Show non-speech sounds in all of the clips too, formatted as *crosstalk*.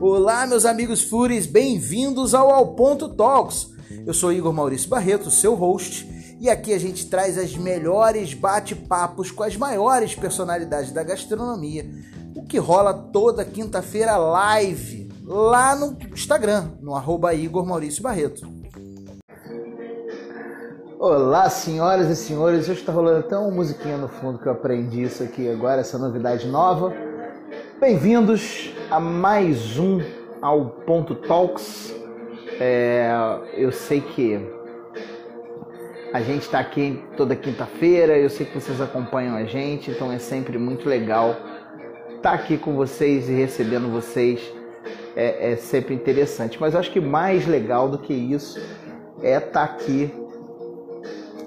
Olá, meus amigos Fúris, bem-vindos ao Ao Ponto Talks. Eu sou Igor Maurício Barreto, seu host, e aqui a gente traz as melhores bate-papos com as maiores personalidades da gastronomia, o que rola toda quinta-feira live lá no Instagram, no arroba Igor Maurício Barreto. Olá, senhoras e senhores. Hoje está rolando até uma musiquinha no fundo que eu aprendi isso aqui agora, essa novidade nova. Bem-vindos a mais um ao Ponto Talks. É, eu sei que a gente está aqui toda quinta-feira, eu sei que vocês acompanham a gente, então é sempre muito legal estar tá aqui com vocês e recebendo vocês. É, é sempre interessante. Mas acho que mais legal do que isso é estar tá aqui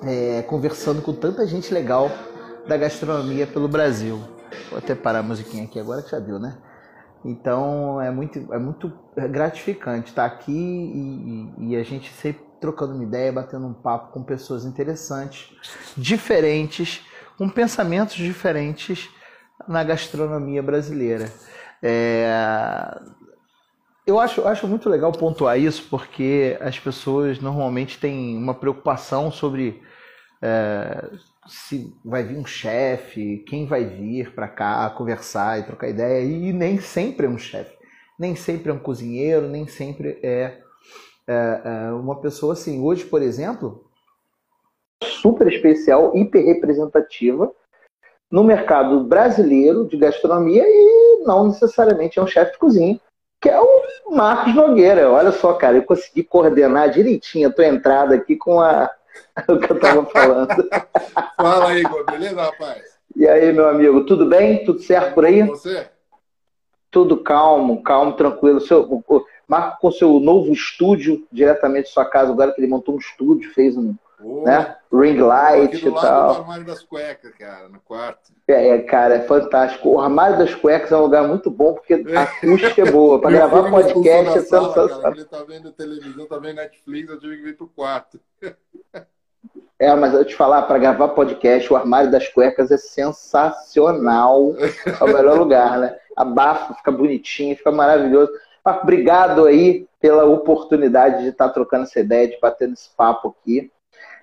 é, conversando com tanta gente legal da gastronomia pelo Brasil. Vou até parar a musiquinha aqui agora que já viu, né? Então é muito, é muito gratificante estar aqui e, e, a gente sempre trocando uma ideia, batendo um papo com pessoas interessantes, diferentes, com pensamentos diferentes na gastronomia brasileira. É... Eu acho, acho muito legal pontuar isso porque as pessoas normalmente têm uma preocupação sobre é, se vai vir um chefe, quem vai vir para cá conversar e trocar ideia, e nem sempre é um chefe, nem sempre é um cozinheiro, nem sempre é, é, é uma pessoa assim. Hoje, por exemplo, super especial, hiper representativa no mercado brasileiro de gastronomia e não necessariamente é um chefe de cozinha, que é o Marcos Nogueira. Olha só, cara, eu consegui coordenar direitinho a tua entrada aqui com a *laughs* o que eu tava falando. *laughs* Fala aí, Igor, beleza, rapaz? E aí, meu amigo, tudo bem? Tudo certo por aí? você? Tudo calmo, calmo, tranquilo. Seu, Marco com seu novo estúdio diretamente de sua casa, agora que ele montou um estúdio, fez um oh, né? ring light e tal. do armário das cuecas, cara, no quarto. É, é, cara, é fantástico. O armário das cuecas é um lugar muito bom porque a acústica é boa. Para *laughs* gravar podcast é sensacional. Ele tá vendo televisão, tá vendo Netflix, eu tive que vir pro quarto. *laughs* É, mas eu te falar, para gravar podcast, o armário das cuecas é sensacional. É o melhor *laughs* lugar, né? Abafa, fica bonitinho, fica maravilhoso. Obrigado aí pela oportunidade de estar trocando essa ideia, de bater nesse papo aqui.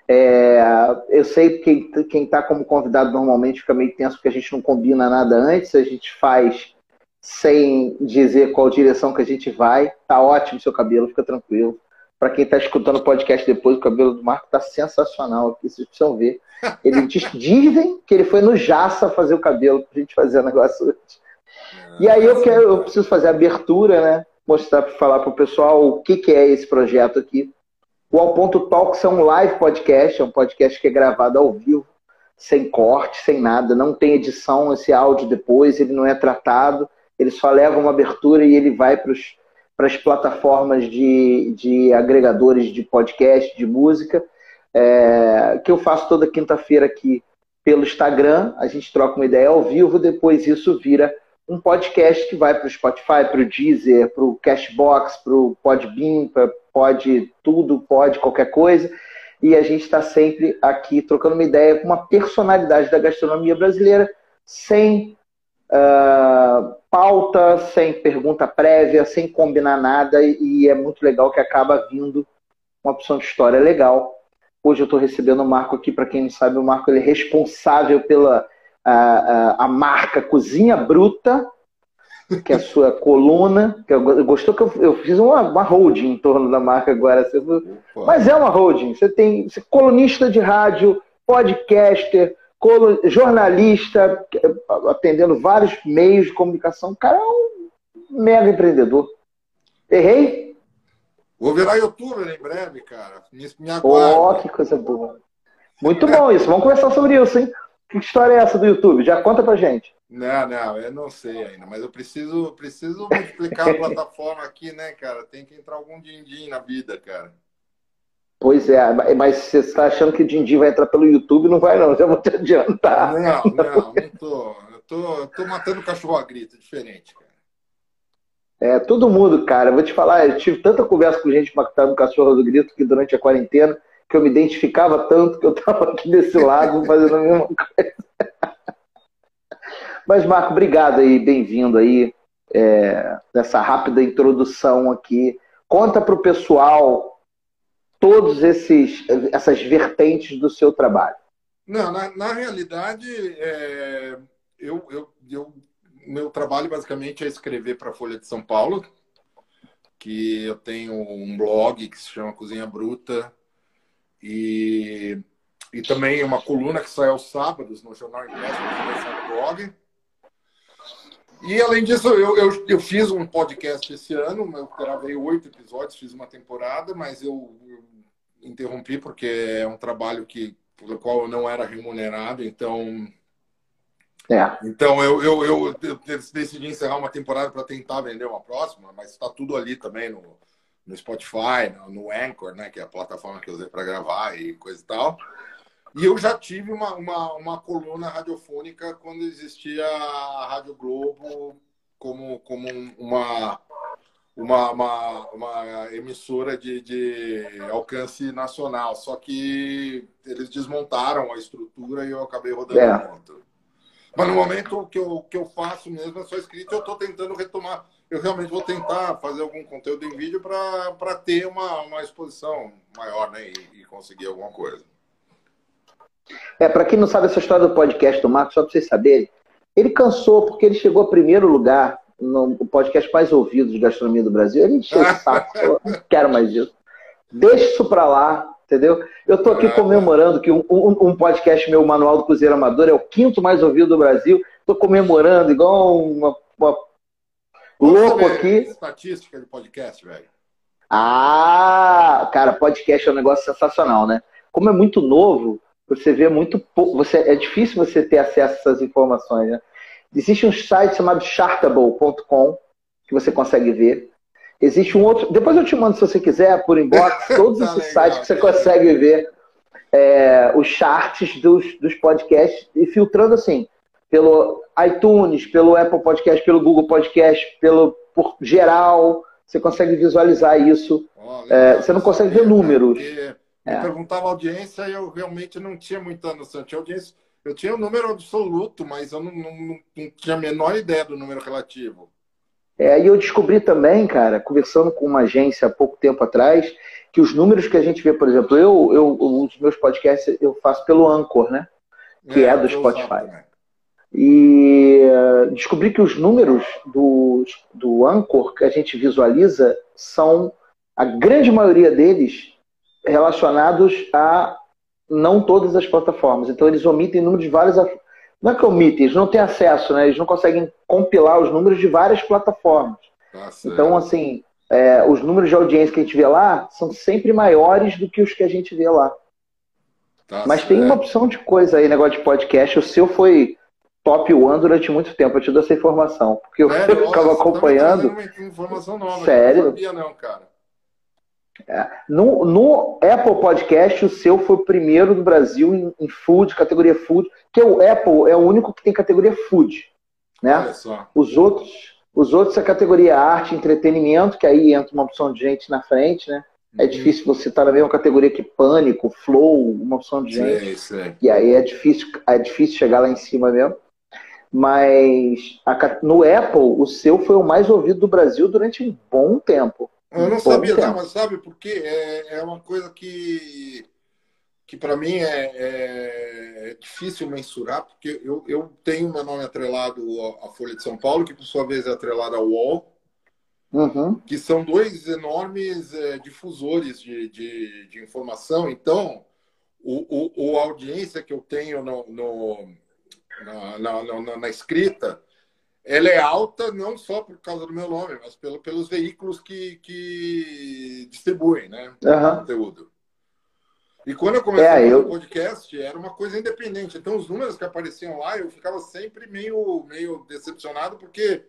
É, eu sei que quem está como convidado normalmente fica meio tenso porque a gente não combina nada antes, a gente faz sem dizer qual direção que a gente vai. Tá ótimo seu cabelo, fica tranquilo. Para quem está escutando o podcast depois, o cabelo do Marco está sensacional aqui, vocês precisam ver. Ele diz, *laughs* dizem que ele foi no Jaça fazer o cabelo para a gente fazer o negócio hoje. E aí eu quero, eu preciso fazer a abertura, né? Mostrar para falar para o pessoal o que, que é esse projeto aqui. O Ao Ponto Talks é um live podcast, é um podcast que é gravado ao vivo, sem corte, sem nada, não tem edição esse áudio depois, ele não é tratado, ele só leva uma abertura e ele vai para as plataformas de, de agregadores de podcast, de música, é, que eu faço toda quinta-feira aqui pelo Instagram. A gente troca uma ideia ao vivo, depois isso vira um podcast que vai para o Spotify, para o Deezer, para o Cashbox, para o Podbean, para Pod tudo, pode qualquer coisa. E a gente está sempre aqui trocando uma ideia com uma personalidade da gastronomia brasileira, sem uh, pauta, sem pergunta prévia, sem combinar nada, e é muito legal que acaba vindo uma opção de história legal. Hoje eu estou recebendo o Marco aqui, para quem não sabe, o Marco ele é responsável pela a, a, a marca Cozinha Bruta, que é a sua coluna. Que eu, gostou que eu, eu fiz uma, uma, holding em torno da marca agora. Mas é uma holding. Você tem você é colunista de rádio, podcaster, jornalista, atendendo vários meios de comunicação. O cara é um mega empreendedor. Errei? Vou virar youtuber em breve, cara. Me, me Oh, que coisa boa. Muito bom isso. Vamos conversar sobre isso, hein? Que história é essa do YouTube? Já conta pra gente. Não, não, eu não sei ainda, mas eu preciso, preciso multiplicar a *laughs* plataforma aqui, né, cara? Tem que entrar algum din-din na vida, cara. Pois é, mas você está achando que o Dindi vai entrar pelo YouTube? Não vai, não, já vou te adiantar. Não, não, não tô. Eu tô, eu tô matando cachorro a grito, diferente, cara. É, todo mundo, cara. Eu vou te falar, eu tive tanta conversa com gente matando cachorro do grito que durante a quarentena, que eu me identificava tanto que eu tava aqui desse lado fazendo a mesma coisa. Mas, Marco, obrigado aí, bem-vindo aí. é, dessa rápida introdução aqui. Conta para o pessoal todos esses essas vertentes do seu trabalho. Não, na, na realidade, é, eu, eu, eu, meu trabalho basicamente é escrever para a Folha de São Paulo, que eu tenho um blog que se chama Cozinha Bruta e, e também uma coluna que sai aos sábados no Jornal Impresso, no blog. E além disso, eu, eu, eu, fiz um podcast esse ano, eu gravei oito episódios, fiz uma temporada, mas eu, eu, interrompi porque é um trabalho que, pelo qual eu não era remunerado, então. É. Então eu, eu, eu, eu decidi encerrar uma temporada para tentar vender uma próxima, mas está tudo ali também no, no Spotify, no, no Anchor, né, que é a plataforma que eu usei para gravar e coisa e tal. E eu já tive uma, uma, uma coluna radiofônica quando existia a Rádio Globo como, como uma, uma, uma, uma emissora de, de alcance nacional. Só que eles desmontaram a estrutura e eu acabei rodando é. muito. Mas no momento que eu, que eu faço mesmo é só escrito, eu estou tentando retomar. Eu realmente vou tentar fazer algum conteúdo em vídeo para ter uma, uma exposição maior né, e, e conseguir alguma coisa. É, para quem não sabe essa história do podcast do Marcos, só para vocês saberem, ele cansou porque ele chegou a primeiro lugar no podcast mais ouvido de gastronomia do Brasil. Ele encheu o saco, *laughs* não quero mais isso. Deixa isso para lá, entendeu? Eu estou aqui comemorando que um, um, um, podcast meu, Manual do Cozinheiro Amador, é o quinto mais ouvido do Brasil. Estou comemorando igual uma, uma louco aqui. Estatística de podcast, velho. Ah, cara, podcast é um negócio sensacional, né? Como é muito novo, você vê muito pouco. Você, é difícil você ter acesso a essas informações. Né? Existe um site chamado chartable.com que você consegue ver. Existe um outro. Depois eu te mando, se você quiser, por inbox, *laughs* todos tá esses legal, sites que você consegue ver é, os charts dos, dos podcasts e filtrando assim, pelo iTunes, pelo Apple Podcast, pelo Google Podcast, pelo por geral. Você consegue visualizar isso. Oh, é, você não consegue ver números. Porque é. perguntava a audiência e eu realmente não tinha muita noção. Tinha audiência, eu tinha o um número absoluto, mas eu não, não, não, tinha a menor ideia do número relativo. É, e eu descobri também, cara, conversando com uma agência há pouco tempo atrás, que os números que a gente vê, por exemplo, eu, eu os meus podcasts eu faço pelo Anchor, né? Que é, é do Spotify. E uh, descobri que os números do, do Anchor que a gente visualiza são, a grande maioria deles, relacionados a não todas as plataformas. Então eles omitem números de várias. Não é que omitem, eles não têm acesso, né? Eles não conseguem compilar os números de várias plataformas. Então, assim, é, os números de audiência que a gente vê lá são sempre maiores do que os que a gente vê lá. Tá Mas tem uma opção de coisa aí, negócio de podcast. O seu foi top one durante muito tempo. Eu te dou essa informação. Porque eu, é, *laughs* ficava acompanhando. Informação nova. Sério? Eu não sabia, não, cara. É. No, no, Apple Podcast, o seu foi o primeiro do Brasil em, em, food, categoria food, que o Apple é o único que tem categoria food. Né? Os outros, os outros é categoria arte, entretenimento, que aí entra uma opção de gente na frente, né? É uhum. difícil você estar na mesma categoria que pânico, flow, uma opção de gente. E aí é difícil, é difícil chegar lá em cima mesmo. Mas a, no Apple, o seu foi o mais ouvido do Brasil durante um bom tempo. Eu não sabia, não, mas sabe por quê? É, é uma coisa que, que para mim é, é, é, difícil mensurar, porque eu, eu tenho meu nome atrelado à Folha de São Paulo, que por sua vez é atrelado ao UOL, uhum. que são dois enormes é, difusores de, de, de, informação. Então, o, o, o, audiência que eu tenho no, no na, na, na, na escrita ela é alta não só por causa do meu nome, mas pelo, pelos veículos que, que distribuem né, uhum. o conteúdo. E quando eu comecei é, eu... o podcast, era uma coisa independente. Então, os números que apareciam lá, eu ficava sempre meio, meio decepcionado, porque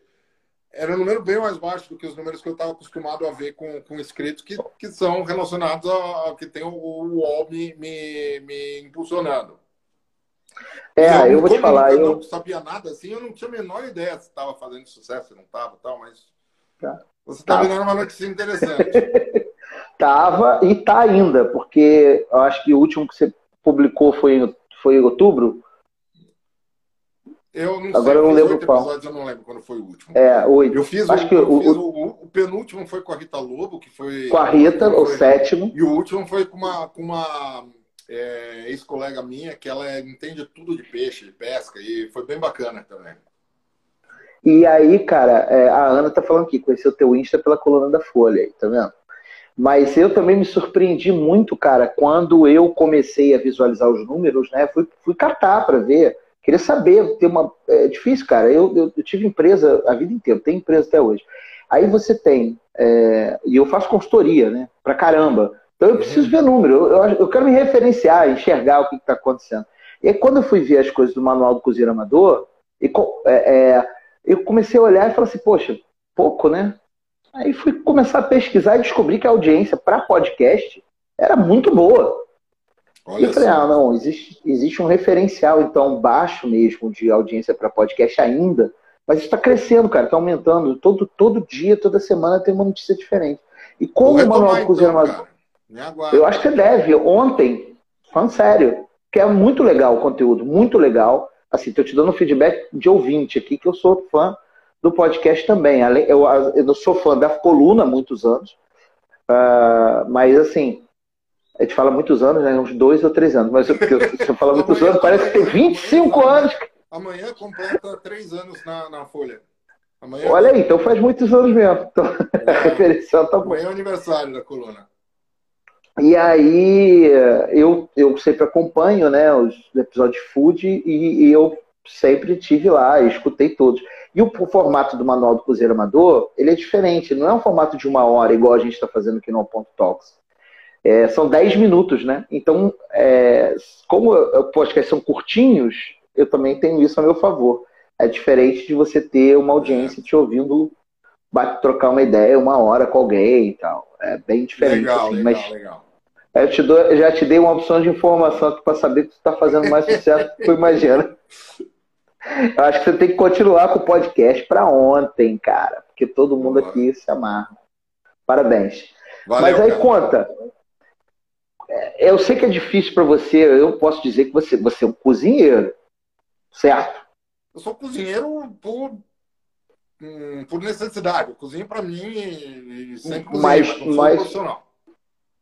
era um número bem mais baixo do que os números que eu estava acostumado a ver com, com inscritos que, que são relacionados ao que tem o, o UOL me, me, me impulsionando. É, eu, eu vou te falar. Eu não sabia nada assim, eu não tinha a menor ideia se estava fazendo sucesso, se não estava tal, mas. Tá. Você está me dando uma notícia interessante. *laughs* tava e tá ainda, porque eu acho que o último que você publicou foi em, foi em outubro. Eu não Agora sei, eu não lembro qual. episódios, eu não lembro quando foi o último. É, oito. Eu fiz, Acho o, que o- o- o, o penúltimo foi com a Rita Lobo, que foi. Com a Rita, o foi- sétimo. E o último foi com uma, com uma é, ex-colega minha, que ela é- entende tudo de peixe, de pesca, e foi bem bacana também. E aí, cara, é, a Ana tá falando aqui, conheceu teu Insta pela coluna da Folha tá vendo? Mas eu também me surpreendi muito, cara, quando eu comecei a visualizar os números, né? Fui, fui catar para ver, queria saber, ter uma. É difícil, cara. Eu, eu, eu tive empresa a vida inteira, tenho empresa até hoje. Aí você tem, é, e eu faço consultoria, né? Pra caramba. Então eu preciso ver número, eu, eu, quero me referenciar, enxergar o que está acontecendo. E aí, quando eu fui ver as coisas do Manual do Cozinheiro Amador, e, é, é, eu comecei a olhar e falei assim, poxa, pouco, né? Aí fui começar a pesquisar e descobri que a audiência para podcast era muito boa. E Olha eu falei, ah, não, existe, existe um referencial, então, baixo mesmo de audiência para podcast ainda, mas está crescendo, cara, está aumentando. Todo, todo dia, toda semana tem uma notícia diferente. E como o Manual do Cozinheiro então, Amador. Eu acho que você deve. Ontem, falando sério, que é muito legal o conteúdo, muito legal. Assim, tô te dando um feedback de ouvinte aqui, que eu sou fã do podcast também. Eu, eu sou fã da coluna há muitos anos, ah, mas assim, a gente fala muitos anos, né? Uns dois ou três anos, mas eu, porque eu falar muitos anos, parece que tem 25 anos. Amanhã completa três anos na, na Folha. Amanhã, Olha aí, então faz muitos anos mesmo. Então, *laughs* a referência tá amanhã é aniversário da coluna. E aí eu, eu sempre acompanho né, os episódios de food e, e eu sempre tive lá, escutei todos. E o, o formato do Manual do Cozinheiro Amador, ele é diferente, não é um formato de uma hora, igual a gente está fazendo aqui no Ponto Talks. É, são 10 minutos, né? Então, é, como os podcasts são curtinhos, eu também tenho isso a meu favor. É diferente de você ter uma audiência te ouvindo bate, trocar uma ideia uma hora com alguém e tal. É bem diferente. Legal, assim, legal, mas legal. Eu, te dou- eu já te dei uma opção de informação aqui para saber que tu está fazendo mais sucesso do que tu imagina. Eu acho que você tem que continuar com o podcast para ontem, cara, porque todo mundo aqui se amarra. Parabéns. Valeu, Mas aí cara. conta. É, Eu sei que é difícil para você, eu posso dizer que você, você é um cozinheiro, certo? Eu sou cozinheiro por, hum, por necessidade. Eu cozinho para mim e sempre cozinho, Mas- mas, mas- profissional.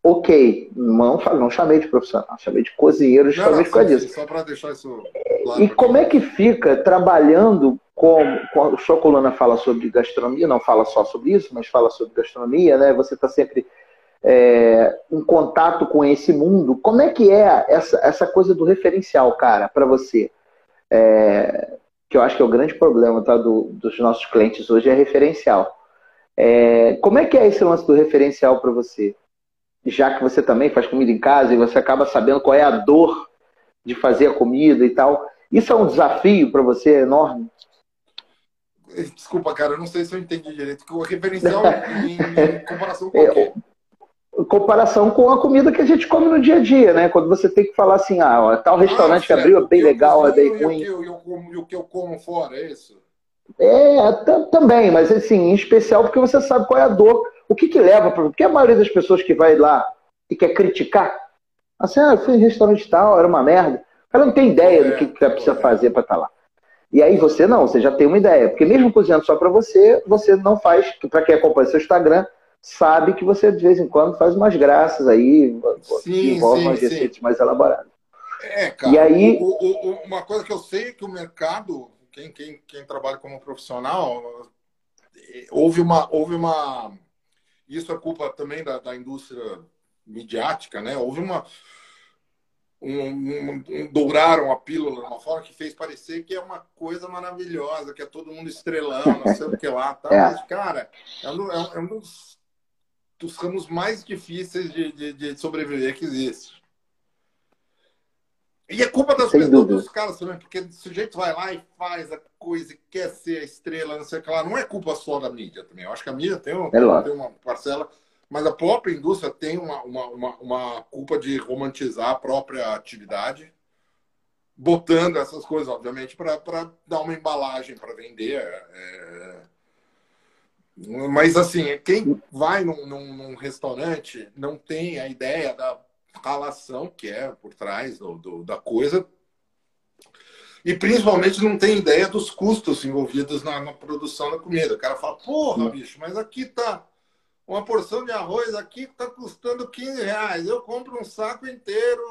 Ok, não, não chamei de profissional, chamei de cozinheiro justamente por causa disso. só para deixar isso claro. E como é que fica trabalhando com, com sua coluna fala sobre gastronomia, não fala só sobre isso, mas fala sobre gastronomia, né? Você está sempre é, em contato com esse mundo. Como é que é essa, essa coisa do referencial, cara, para você? É, que eu acho que é o grande problema tá, do- dos nossos clientes hoje é referencial. É, como é que é esse lance do referencial para você? Já que você também faz comida em casa e você acaba sabendo qual é a dor de fazer a comida e tal. Isso é um desafio para você enorme? Desculpa, cara, eu não sei se eu entendi direito. O referencial em, em *laughs* comparação com É, o quê? Em comparação com a comida que a gente come no dia a dia, né? Quando você tem que falar assim, ah, ó, tal restaurante Ah, que abriu é bem legal, é bem ruim. E o que eu, como, fora, é isso? É, ta- também, mas assim, em especial porque você sabe qual é a dor. O que que leva para. Porque a maioria das pessoas que vai lá e quer criticar, assim, ah, eu fui em restaurante tal, era uma merda. O cara não tem ideia do que, que ela precisa fazer para estar lá. E aí você não, você já tem uma ideia. Porque mesmo cozinhando só para você, você não faz. Para quem acompanha seu Instagram, sabe que você de vez em quando faz umas graças aí, Sim, envolvem sim, umas sim. receitas mais elaboradas. É, cara. E aí- o- o- o- uma coisa que eu sei é que o mercado, quem, quem, quem trabalha como profissional, eh, houve uma, houve uma. Isso é culpa também da, da indústria midiática, né? Houve uma. Um, um- um- douraram a pílula de uma forma que fez parecer que é uma coisa maravilhosa, que é todo mundo estrelão, não sei o que lá. Tá? É. Mas, cara, é um, é um- é um dos, dos ramos mais difíceis de, de, de sobreviver que existe. E é culpa das Sem pessoas, dúvida. dos caras também, porque o sujeito vai lá e faz a coisa e quer ser a estrela, não sei o que lá. Não é culpa só da mídia também. Eu acho que a mídia tem, um- É tem uma parcela, mas a própria indústria tem uma, uma, uma, uma culpa de romantizar a própria atividade, botando essas coisas, obviamente, para dar uma embalagem para vender. é. Mas, assim, quem vai num, num- num restaurante não tem a ideia da relação que é por trás do, do- da coisa. E principalmente não tem ideia dos custos envolvidos na, na produção da comida. O cara fala, porra, bicho, mas aqui tá uma porção de arroz aqui está custando 15 reais. Eu compro um saco inteiro,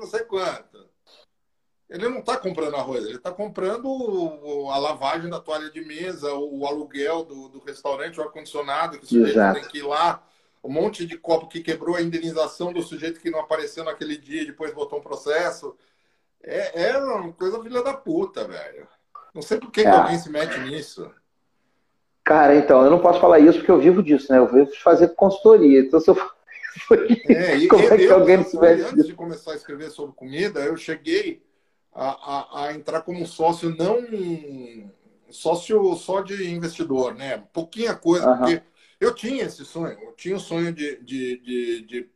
não sei quanto. Ele não está comprando arroz, ele está comprando a lavagem da toalha de mesa, o aluguel do, do restaurante, o ar-condicionado, que o sujeito Exato. tem que ir lá, um monte de copo que quebrou, a indenização do sujeito que não apareceu naquele dia e depois botou um processo. É, é uma coisa filha da puta, velho. Não sei por que, é. que alguém se mete nisso. Cara, então, eu não posso falar isso porque eu vivo disso, né? Eu vivo de fazer consultoria. Então, se eu *laughs* é, e, Como é que eu, alguém se Antes de começar a escrever sobre comida, eu cheguei a, a, a, entrar como sócio, não sócio só de investidor, né? Pouquinha coisa, uhum. porque eu tinha esse sonho. Eu tinha o sonho de, de, de, de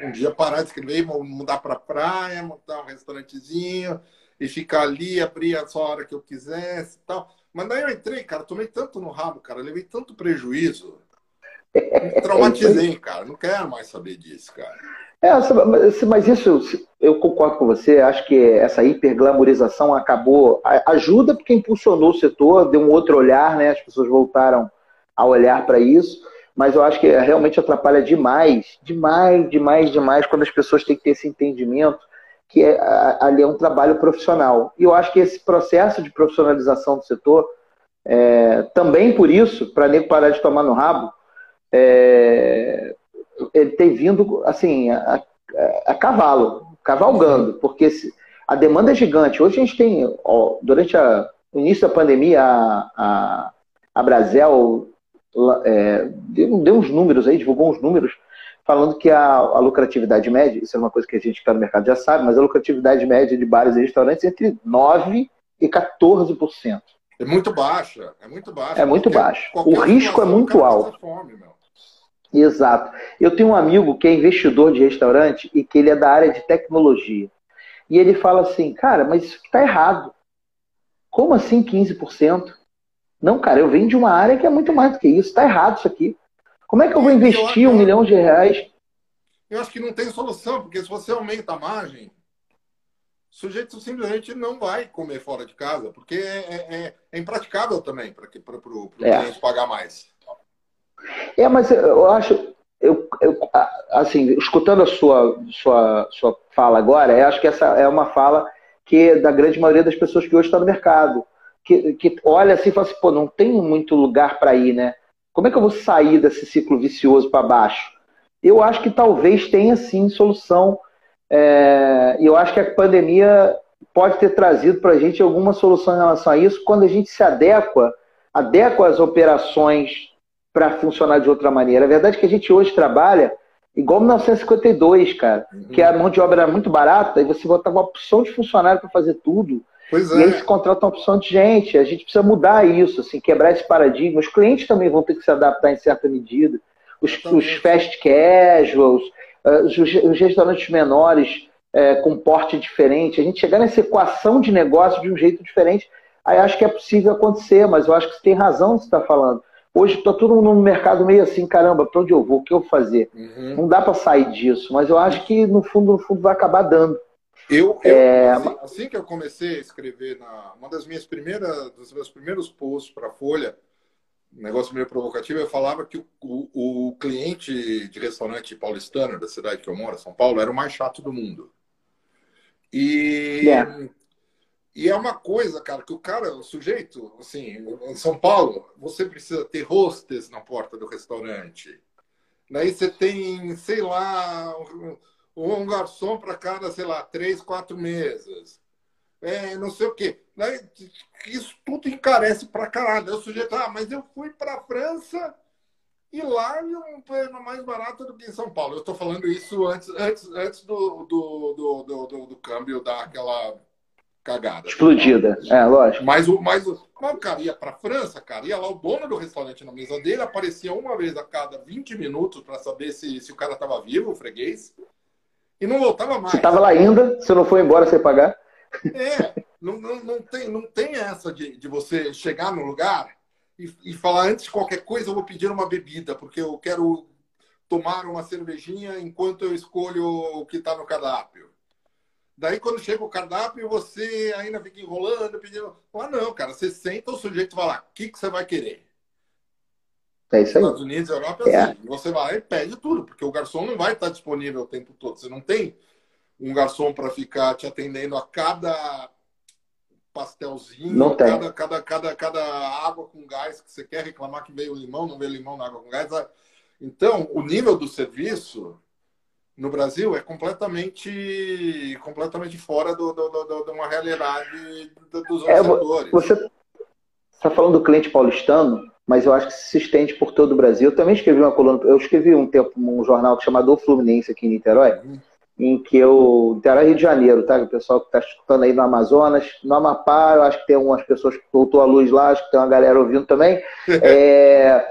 um dia parar de escrever, mudar para praia, montar um restaurantezinho e ficar ali, abrir a sua hora que eu quisesse e tal. Mas daí eu entrei, cara, tomei tanto no rabo, cara, levei tanto prejuízo. Me traumatizei, cara. Não quero mais saber disso, cara. É, mas isso eu concordo com você. Acho que essa hiperglamorização acabou. Ajuda porque impulsionou o setor, deu um outro olhar, né? As pessoas voltaram a olhar para isso. Mas eu acho que realmente atrapalha demais, demais, demais, demais, quando as pessoas têm que ter esse entendimento que é, ali é um trabalho profissional. E eu acho que esse processo de profissionalização do setor, é, também por isso, para nem parar de tomar no rabo, é, ele tem vindo assim a, a, a cavalo, cavalgando, porque se, a demanda é gigante. Hoje a gente tem, ó, durante o início da pandemia, a, a, a Brasel é, deu, deu uns números aí, divulgou uns números falando que a, a, lucratividade média, isso é uma coisa que a gente que está no mercado já sabe, mas a lucratividade média de bares e restaurantes é entre 9% e 14%. É muito baixa, é muito baixa. É muito baixo. O risco é muito alto. Fome, Exato. Eu tenho um amigo que é investidor de restaurante e que ele é da área de tecnologia. E ele fala assim, cara, mas isso está errado. Como assim 15%? Não, cara, eu venho de uma área que é muito mais do que isso. Está errado isso aqui. Como é que eu vou investir um milhão de reais? Eu acho que não tem solução, porque se você aumenta a margem, o sujeito simplesmente não vai comer fora de casa, porque é, é, é, é impraticável também para o é. cliente pagar mais. É, mas eu acho, eu, eu, assim, escutando a sua, sua, sua fala agora, eu acho que essa é uma fala que é da grande maioria das pessoas que hoje estão no mercado. Que, que olha assim e fala assim, pô, não tem muito lugar para ir, né? Como é que eu vou sair desse ciclo vicioso para baixo? Eu acho que talvez tenha sim solução. É, e eu acho que a pandemia pode ter trazido para a gente alguma solução em relação a isso quando a gente se adequa, adequa as operações para funcionar de outra maneira. A verdade é que a gente hoje trabalha igual 1952, cara, uhum. que a mão de obra era muito barata e você botava uma opção de funcionário para fazer tudo. Pois é. E aí se contrata uma opção de gente. A gente precisa mudar isso, assim, quebrar esse paradigma. Os clientes também vão ter que se adaptar em certa medida. Os, os fast casuals, uh, os, os, restaurantes menores uh, com porte diferente. A gente chegar nessa equação de negócio de um jeito diferente, aí acho que é possível acontecer, mas eu acho que você tem razão que você está falando. Hoje está todo mundo no mercado meio assim, caramba, para onde eu vou? O que eu vou fazer? Uhum. Não dá para sair disso, mas eu acho que no fundo, no fundo vai acabar dando. Eu, eu é... assim, que eu comecei a escrever, na, uma das minhas primeiras, dos meus primeiros posts para a Folha, um negócio meio provocativo, eu falava que o, o, o, cliente de restaurante paulistano da cidade que eu moro, São Paulo, era o mais chato do mundo. E, yeah. e é uma coisa, cara, que o cara, o sujeito, assim, em São Paulo, você precisa ter hostess na porta do restaurante. Daí você tem, sei lá, ou um garçom para cada, sei lá, três, quatro mesas. É, não sei o quê. Isso tudo encarece para caralho. O sujeito, ah, mas eu fui para a França e lá um plano mais barato do que em São Paulo. Eu estou falando isso antes, antes, antes do, do, do, do, do, do câmbio dar aquela cagada. Explodida, é, lógico. Mas o, mas o, mas o cara ia para a França, cara, ia lá o dono do restaurante na mesa dele, aparecia uma vez a cada 20 minutos para saber se, se o cara estava vivo, o freguês e não voltava mais. Você estava lá ainda, você não foi embora sem pagar? É, não, não, não, tem, não tem essa de, de você chegar no lugar e, e falar antes de qualquer coisa eu vou pedir uma bebida, porque eu quero tomar uma cervejinha enquanto eu escolho o que está no cardápio. Daí, quando chega o cardápio, você ainda fica enrolando, pedindo. Ah, não, cara, você senta, o sujeito vai lá, o que, que você vai querer? É isso aí. Estados Unidos, Europa, é. assim. Você vai e pede tudo, porque o garçom não vai estar disponível o tempo todo. Você não tem um garçom para ficar te atendendo a cada pastelzinho, não tem. Cada, cada, cada, cada água com gás que você quer reclamar que veio limão, não veio limão na água com gás. Então, o nível do serviço no Brasil é completamente, completamente fora do, do, do, de uma realidade dos é, outros setores. Você está falando do cliente paulistano, mas eu acho que se estende por todo o Brasil. Eu também escrevi uma coluna, eu escrevi um tempo um jornal chamado O Fluminense aqui em Niterói, uhum. em que eu. Niterói Rio de Janeiro, tá? O pessoal que está escutando aí no Amazonas, no Amapá, eu acho que tem algumas pessoas que voltou a luz lá, acho que tem uma galera ouvindo também. *laughs* é,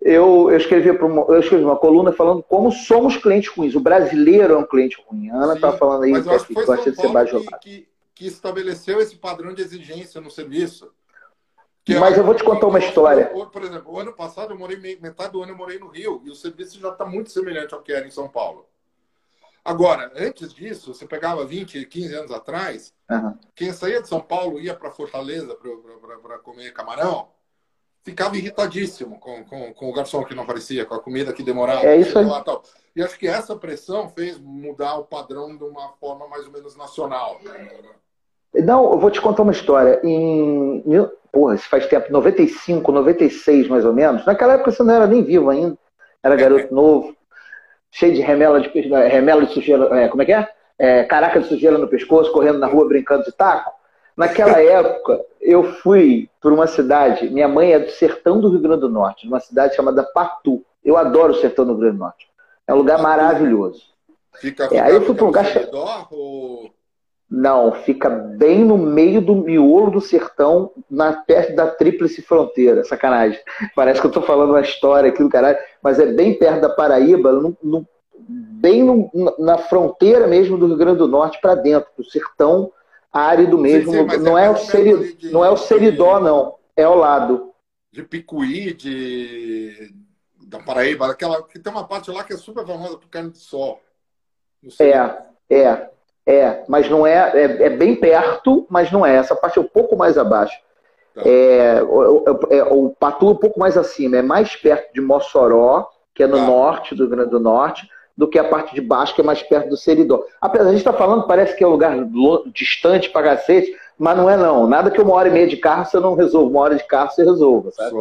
eu, eu, escrevi uma, eu escrevi uma coluna falando como somos clientes ruins. O brasileiro é um cliente ruim. A Ana está falando aí que, que gosta de ser bajulado. Que, que estabeleceu esse padrão de exigência no serviço. Que Mas eu vou te contar uma história. Por exemplo, o ano passado eu morei metade do ano eu morei no Rio e o serviço já está muito semelhante ao que era em São Paulo. Agora, antes disso, você pegava 20, 15 anos atrás, uhum. quem saía de São Paulo ia para Fortaleza para comer camarão, ficava irritadíssimo com, com, com, o garçom que não aparecia, com a comida que demorava. É isso aí. Lá, tal. E acho que essa pressão fez mudar o padrão de uma forma mais ou menos nacional. Não, eu vou te contar uma história. Em porra, isso faz tempo, 95, 96 mais ou menos. Naquela época você não era nem vivo ainda, era garoto *laughs* novo, cheio de remela de, remela de sujeira, é, como é que é? é? Caraca de sujeira no pescoço, correndo na rua brincando de taco. Naquela *laughs* época, eu fui para uma cidade, minha mãe é do sertão do Rio Grande do Norte, uma cidade chamada Patu. Eu adoro o sertão do Rio Grande do Norte. É um lugar maravilhoso. Fica, fica, é, aí eu fui para um lugar. Ou... Não, fica bem no meio do miolo do sertão, na perto da tríplice fronteira. Sacanagem. *laughs* Parece que eu estou falando uma história aqui do caralho, mas é bem perto da Paraíba, no, no, bem no, na fronteira mesmo do Rio Grande do Norte para dentro, do sertão árido mesmo. Sim, sim, não, é, é o seri, de, não é o Seridó, não. É ao lado. De Picuí, de da Paraíba, aquela que tem uma parte lá que é super famosa por carne de sol. É, é. É, mas não é, é, é, bem perto, mas não é. Essa parte é um pouco mais abaixo. Tá. É, o, é, o Patu é um pouco mais acima, é mais perto de Mossoró, que é no tá. norte do Rio Grande do Norte, do que a parte de baixo, que é mais perto do Seridó. Apesar de a gente estar tá falando, parece que é um lugar distante pra cacete, mas não é não. Nada que uma hora e meia de carro você não resolva, uma hora de carro você resolva, sabe?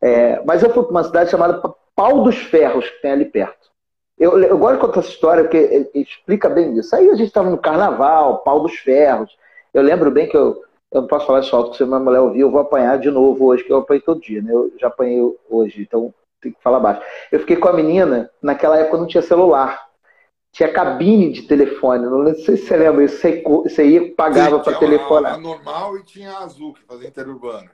É, mas eu fui para uma cidade chamada Pau dos Ferros, que tem ali perto. Eu, eu gosto de contar essa história porque explica bem isso. Aí a gente estava no carnaval, pau dos ferros. Eu lembro bem que eu, eu não posso falar isso alto, porque se minha mulher ouvir, eu vou apanhar de novo hoje, que eu apanhei todo dia, né? Eu já apanhei hoje, então tem que falar baixo. Eu fiquei com a menina, naquela época não tinha celular. Tinha cabine de telefone, não sei se você lembra isso. Você, ia pagava para telefonar. Tinha normal e tinha azul, que fazia interurbano.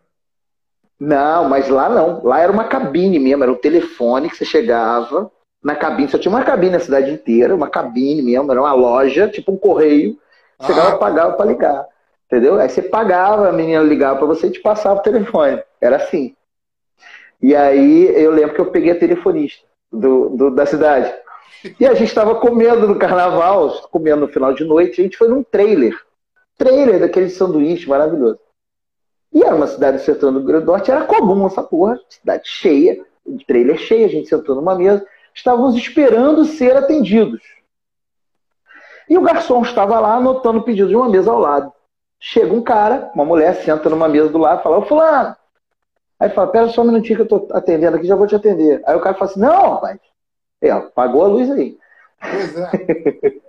Não, mas lá não. Lá era uma cabine mesmo, era um telefone que você chegava, na cabine, só tinha uma cabine na cidade inteira, uma cabine mesmo, era uma loja, tipo um correio, chegava, ah. pagava para ligar. Entendeu? Aí você pagava, a menina ligava para você e te passava o telefone. Era assim. E aí eu lembro que eu peguei a telefonista do, do da cidade. E a gente estava comendo no carnaval, comendo no final de noite, a gente foi num trailer. Trailer daquele sanduíche maravilhoso. E era uma cidade do sertão do Grande Norte, era comum essa porra, cidade cheia, trailer cheio, a gente sentou numa mesa estávamos esperando ser atendidos. E o garçom estava lá anotando o pedido de uma mesa ao lado. Chega um cara, uma mulher, senta numa mesa do lado e fala, ô fulano. Aí fala, pera só um minutinho que eu estou atendendo aqui, já vou te atender. Aí o cara fala assim, não, rapaz. É, apagou a luz aí. Pois é. *laughs*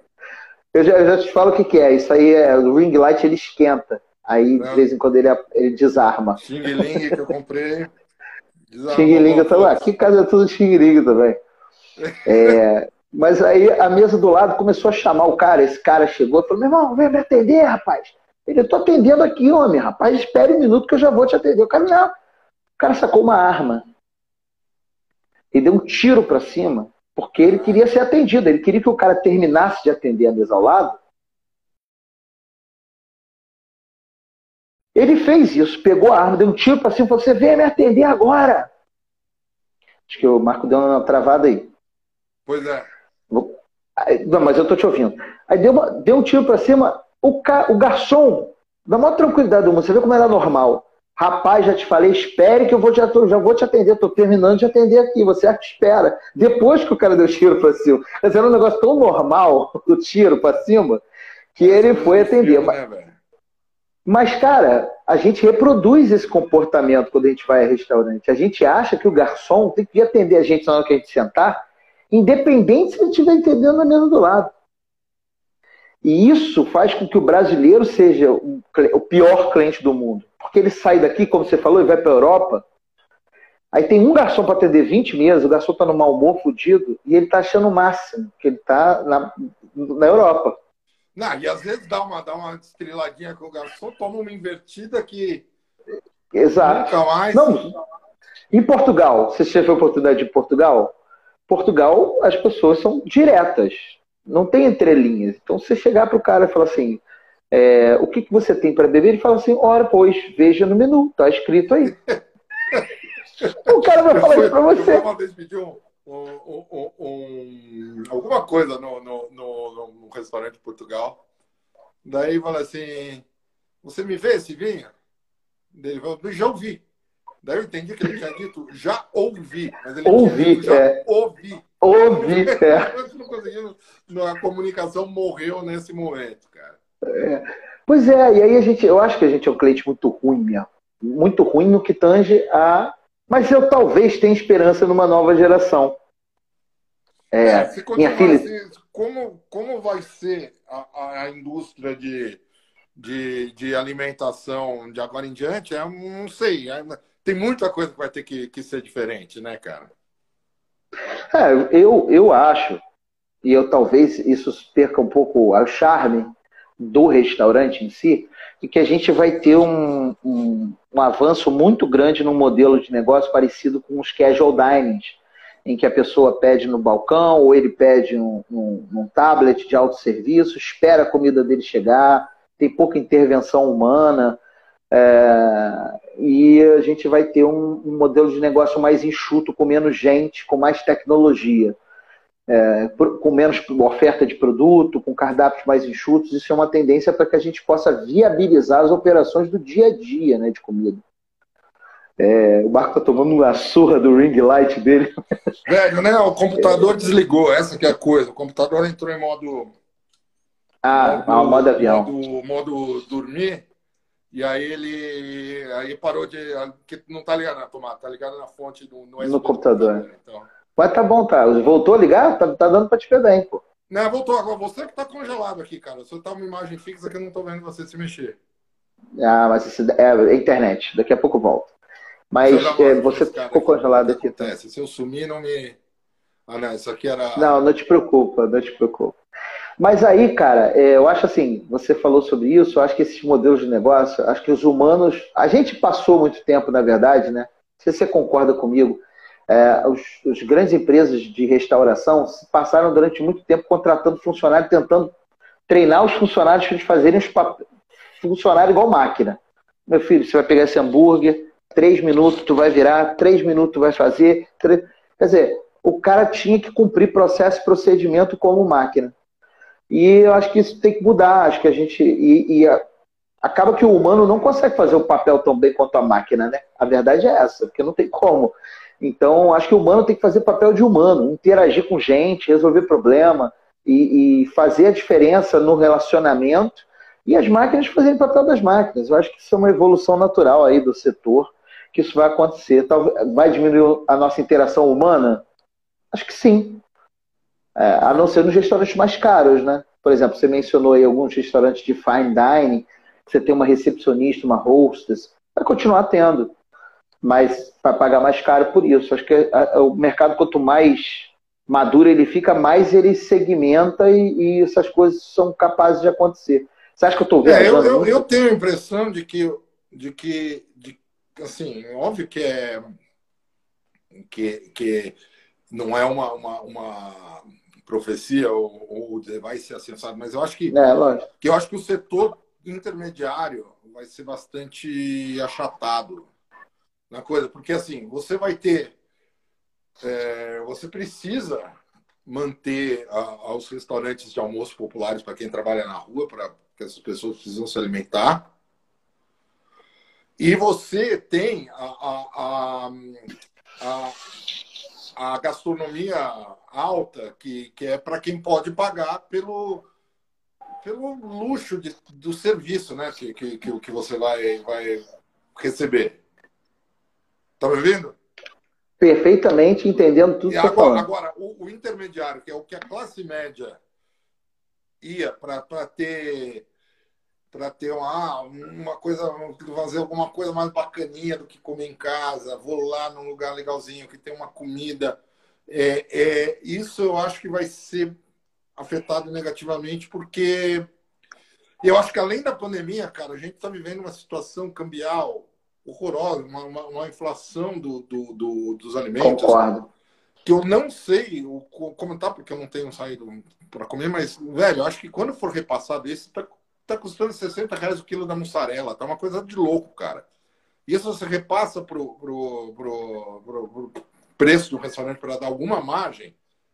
eu, já, eu, já, te falo o que, que, é. Isso aí é o ring light, ele esquenta. Aí, de vez em quando, ele, ele desarma. Xing Ling que eu comprei. Xing Ling, eu lá. Aqui casa é tudo Xing Ling também. É, mas aí a mesa do lado começou a chamar o cara, esse cara chegou e falou, meu irmão, vem me atender, rapaz. Ele, eu tô atendendo aqui, homem, rapaz, espere um minuto que eu já vou te atender. O cara, não. O cara sacou uma arma e deu um tiro para cima, porque ele queria ser atendido, ele queria que o cara terminasse de atender a mesa ao lado. Ele fez isso, pegou a arma, deu um tiro para cima e falou: Você vem me atender agora. Acho que o Marco deu uma travada aí. Pois é. Não, mas eu tô te ouvindo. Aí deu, uma, deu um tiro para cima, o, ca, o garçom, da maior tranquilidade do mundo, você vê como era normal. Rapaz, já te falei, espere que eu vou te, já vou te atender, tô terminando de atender aqui, você espera. Depois que o cara deu tiro para cima. Mas era um negócio tão normal, *laughs* o tiro para cima, que ele foi atender. Mas, né, mas, cara, a gente reproduz esse comportamento quando a gente vai a restaurante. A gente acha que o garçom tem que atender a gente na hora que a gente sentar, independente se ele estiver entendendo na mesa do lado. E isso faz com que o brasileiro seja o pior cliente do mundo. Porque ele sai daqui, como você falou, e vai para a Europa. Aí tem um garçom para atender 20 mesas, o garçom está no mau humor fudido, e ele está achando o máximo, que ele está na, na Europa. Não, e às vezes dá uma, dá uma estriladinha com o garçom, toma uma invertida que. Exato. Nunca mais. Não, em Portugal, você teve a oportunidade de Portugal? Portugal, as pessoas são diretas, não tem entrelinhas. Então, você chegar para o cara e falar assim: é, o que, que você tem para beber? Ele fala assim: ora, pois, veja no menu, tá escrito aí. *laughs* o cara vai falar isso para você. Eu uma vez pedi um, um, um, um, alguma coisa no, no, no, no, restaurante de Portugal. Daí fala assim: Você me vê esse vinho? Ele falou: Já ouvi. Daí eu entendi que ele tinha dito: Já ouvi. Mas ele ouvi, dito, já é. ouvi. Ouvi, *laughs* é. a comunicação morreu nesse momento, cara. É. Pois é, e aí a gente, eu acho que a gente é um cliente muito ruim mesmo. Muito ruim no que tange a. Mas eu talvez tenha esperança numa nova geração. É, é minha filha... Assim, como, como vai ser a, a indústria de, de, de alimentação de agora em diante? É, não sei. Tem muita coisa que vai ter que, que ser diferente, né, cara? É, eu, eu acho, e eu talvez isso perca um pouco o charme do restaurante em si, e que a gente vai ter um, um, um avanço muito grande no modelo de negócio parecido com os casual dinings, em que a pessoa pede no balcão ou ele pede um, um, um tablet de autosserviço, espera a comida dele chegar, tem pouca intervenção humana, é, e a gente vai ter um, um, modelo de negócio mais enxuto, com menos gente, com mais tecnologia, é, com menos oferta de produto, com cardápios mais enxutos. Isso é uma tendência para que a gente possa viabilizar as operações do dia a dia né, de comida. É, o Marco tá tomando uma surra do ring light dele. *laughs* Velho, né? O computador é. desligou, essa que é a coisa. O computador entrou em modo. Ah, modo, ah, modo avião. Modo, modo dormir. E aí ele aí parou de. que não tá ligado na tomada, tá ligado na fonte do no, no computador. então. Mas tá bom, tá. Voltou a ligar? Tá, tá dando pra te ver bem, pô. Não, voltou. Agora você que tá congelado aqui, cara. Você tá uma imagem fixa que eu não tô vendo você se mexer. Ah, mas isso é, é internet. Daqui a pouco volta. Mas é, você ficou congelado aqui. Acontece. Se eu sumir, não me. Ah, não, isso aqui era. Não, não te preocupa, não te preocupa. Mas aí, cara, é, eu acho assim, você falou sobre isso, eu acho que esses modelos de negócio, acho que os humanos. A gente passou muito tempo, na verdade, né? Se você concorda comigo. É, os, os, grandes empresas de restauração passaram durante muito tempo contratando funcionários, tentando treinar os funcionários para eles fazerem os funcionários igual máquina. Meu filho, você vai pegar esse hambúrguer, três minutos tu vai virar, três minutos tu vai fazer. Três... Quer dizer, o cara tinha que cumprir processo e procedimento como máquina. E eu acho que isso tem que mudar. Acho que a gente. E, e a... acaba que o humano não consegue fazer o papel tão bem quanto a máquina, né? A verdade é essa, porque não tem como. Então, acho que o humano tem que fazer papel de humano, interagir com gente, resolver problema e, e fazer a diferença no relacionamento e as máquinas fazerem o papel das máquinas. Eu acho que isso é uma evolução natural aí do setor que isso vai acontecer. Vai diminuir a nossa interação humana? Acho que sim. É, a não ser nos restaurantes mais caros, né? Por exemplo, você mencionou aí alguns restaurantes de fine dining, você tem uma recepcionista, uma hostess, vai continuar tendo, mas vai pagar mais caro por isso. Acho que o mercado, quanto mais maduro ele fica, mais ele segmenta e, e essas coisas são capazes de acontecer. Você acha que eu estou vendo? É, eu, eu, eu, tenho a impressão de que, de que, de assim, óbvio que é que, que não é uma, uma, uma profecia ou, ou, vai ser assim, sabe? Mas eu acho que, é, que eu acho que o setor intermediário vai ser bastante achatado na coisa, porque assim você vai ter, é, você precisa manter a, aos restaurantes de almoço populares para quem trabalha na rua, para que essas pessoas precisam se alimentar. E você tem a, a, a, a gastronomia alta, que, que é para quem pode pagar pelo, pelo luxo de, do serviço né, que, que, que você vai, vai receber. Está me ouvindo? Perfeitamente entendendo tudo que você agora, agora o, o, intermediário, que é o que a classe média ia para ter para ter uma, uma coisa, fazer alguma coisa mais bacaninha do que comer em casa, vou lá num lugar legalzinho que tem uma comida. É, é, isso eu acho que vai ser afetado negativamente, porque eu acho que além da pandemia, cara, a gente está vivendo uma situação cambial horrorosa, uma, uma, uma inflação do, do, do, dos alimentos. Concordo. Que eu não sei comentar, porque eu não tenho saído para comer, mas, velho, eu acho que quando for repassado esse, tá, tá custando 60 reais o quilo da mussarela. Tá uma coisa de louco, cara. Isso você repassa pro, pro, pro, pro, pro preço do restaurante para dar alguma margem,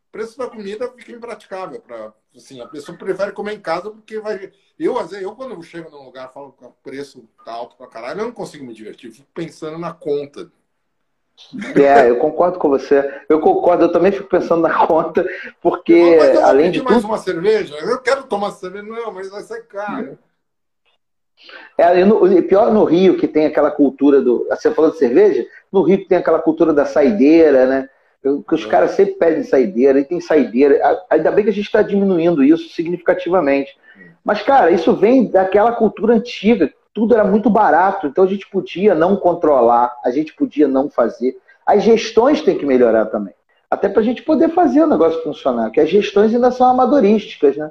o preço da comida fica impraticável. Pra, assim, a pessoa prefere comer em casa porque vai. Eu, às vezes, eu quando chego num lugar falo que o preço tá alto pra caralho, eu não consigo me divertir. Fico pensando na conta. É, eu concordo com você. Eu concordo, eu também fico pensando na conta, porque mas além de mais tudo. uma cerveja? Eu quero tomar cerveja, não, mas vai ser caro. É, no, pior no Rio, que tem aquela cultura do. Você falou de cerveja? No Rio que tem aquela cultura da saideira, né? Que os é. caras sempre pedem saideira, e tem saideira. Ainda bem que a gente está diminuindo isso significativamente. Mas, cara, isso vem daquela cultura antiga. Tudo era muito barato, então a gente podia não controlar, a gente podia não fazer. As gestões têm que melhorar também. Até para a gente poder fazer o negócio funcionar, porque as gestões ainda são amadorísticas, né?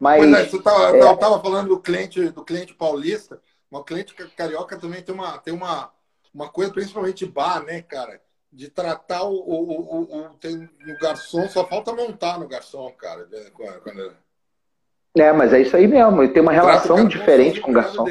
Mas, pois é, você estava é... falando do cliente, do cliente paulista, o cliente carioca também tem uma, tem uma, uma coisa, principalmente bar, né, cara? De tratar o, o, o, o, tem, garçom, só falta montar no garçom, cara. Quando... É, mas é isso aí mesmo. Ele tem uma relação diferente com o garçom.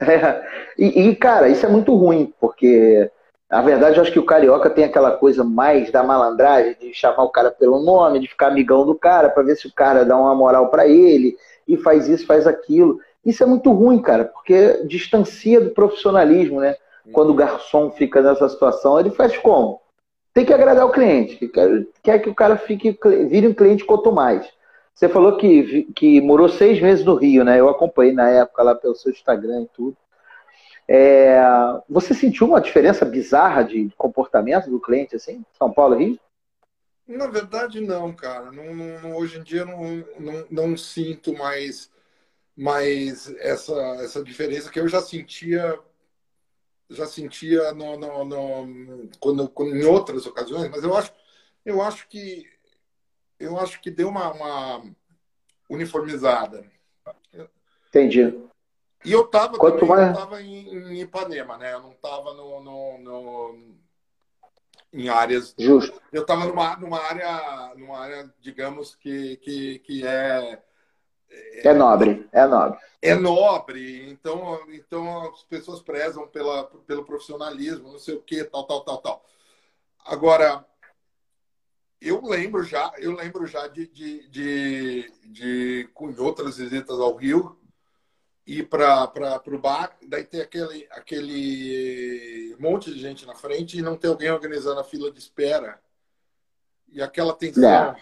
*laughs* É. E, e, cara, isso é muito ruim, porque na verdade, eu acho que o carioca tem aquela coisa mais da malandragem, de chamar o cara pelo nome, de ficar amigão do cara, para ver se o cara dá uma moral para ele, e faz isso, faz aquilo. Isso é muito ruim, cara, porque distancia do profissionalismo, né? Quando o garçom fica nessa situação, ele faz como? Tem que agradar o cliente, quer, quer que o cara fique, vire um cliente quanto mais. Você falou que, que morou seis meses no Rio, né? Eu acompanhei na época lá pelo seu Instagram e tudo. É, você sentiu uma diferença bizarra de comportamento do cliente, assim, São Paulo Rio? Na verdade, não, cara. Não, não, hoje em dia não, não, não, sinto mais, mais essa, essa diferença que eu já sentia já sentia no, no, no, quando, quando, em outras ocasiões, mas eu acho, eu acho que eu acho que deu uma, uma uniformizada. Entendi. E eu estava Quanto mais... tava em, em, Ipanema, né? Eu não estava no, no, no, em áreas. Justo. Eu estava numa, numa área, numa área, digamos, que, que, que é, é. É nobre, é nobre. É nobre, então, então as pessoas prezam pela, pelo profissionalismo, não sei o que, tal, tal, tal, tal. Agora, eu lembro já, eu lembro já de, de, de, de, de outras visitas ao Rio, ir para o bar, daí ter aquele, aquele monte de gente na frente e não ter alguém organizando a fila de espera. E aquela tensão é.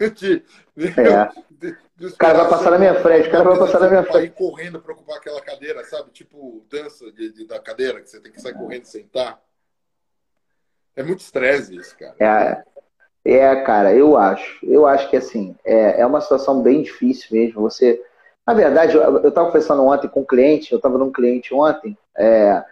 *laughs* de, é. de, de o cara vai passar na minha frente, o cara vai passar na minha frente. ir correndo para ocupar aquela cadeira, sabe? Tipo dança de, da cadeira, que você tem que sair correndo e sentar. É muito estresse isso, cara. É, é, cara, eu acho. Eu acho que assim, é, é uma situação bem difícil mesmo. Você na verdade, eu estava conversando ontem com um cliente, eu estava num cliente ontem, é,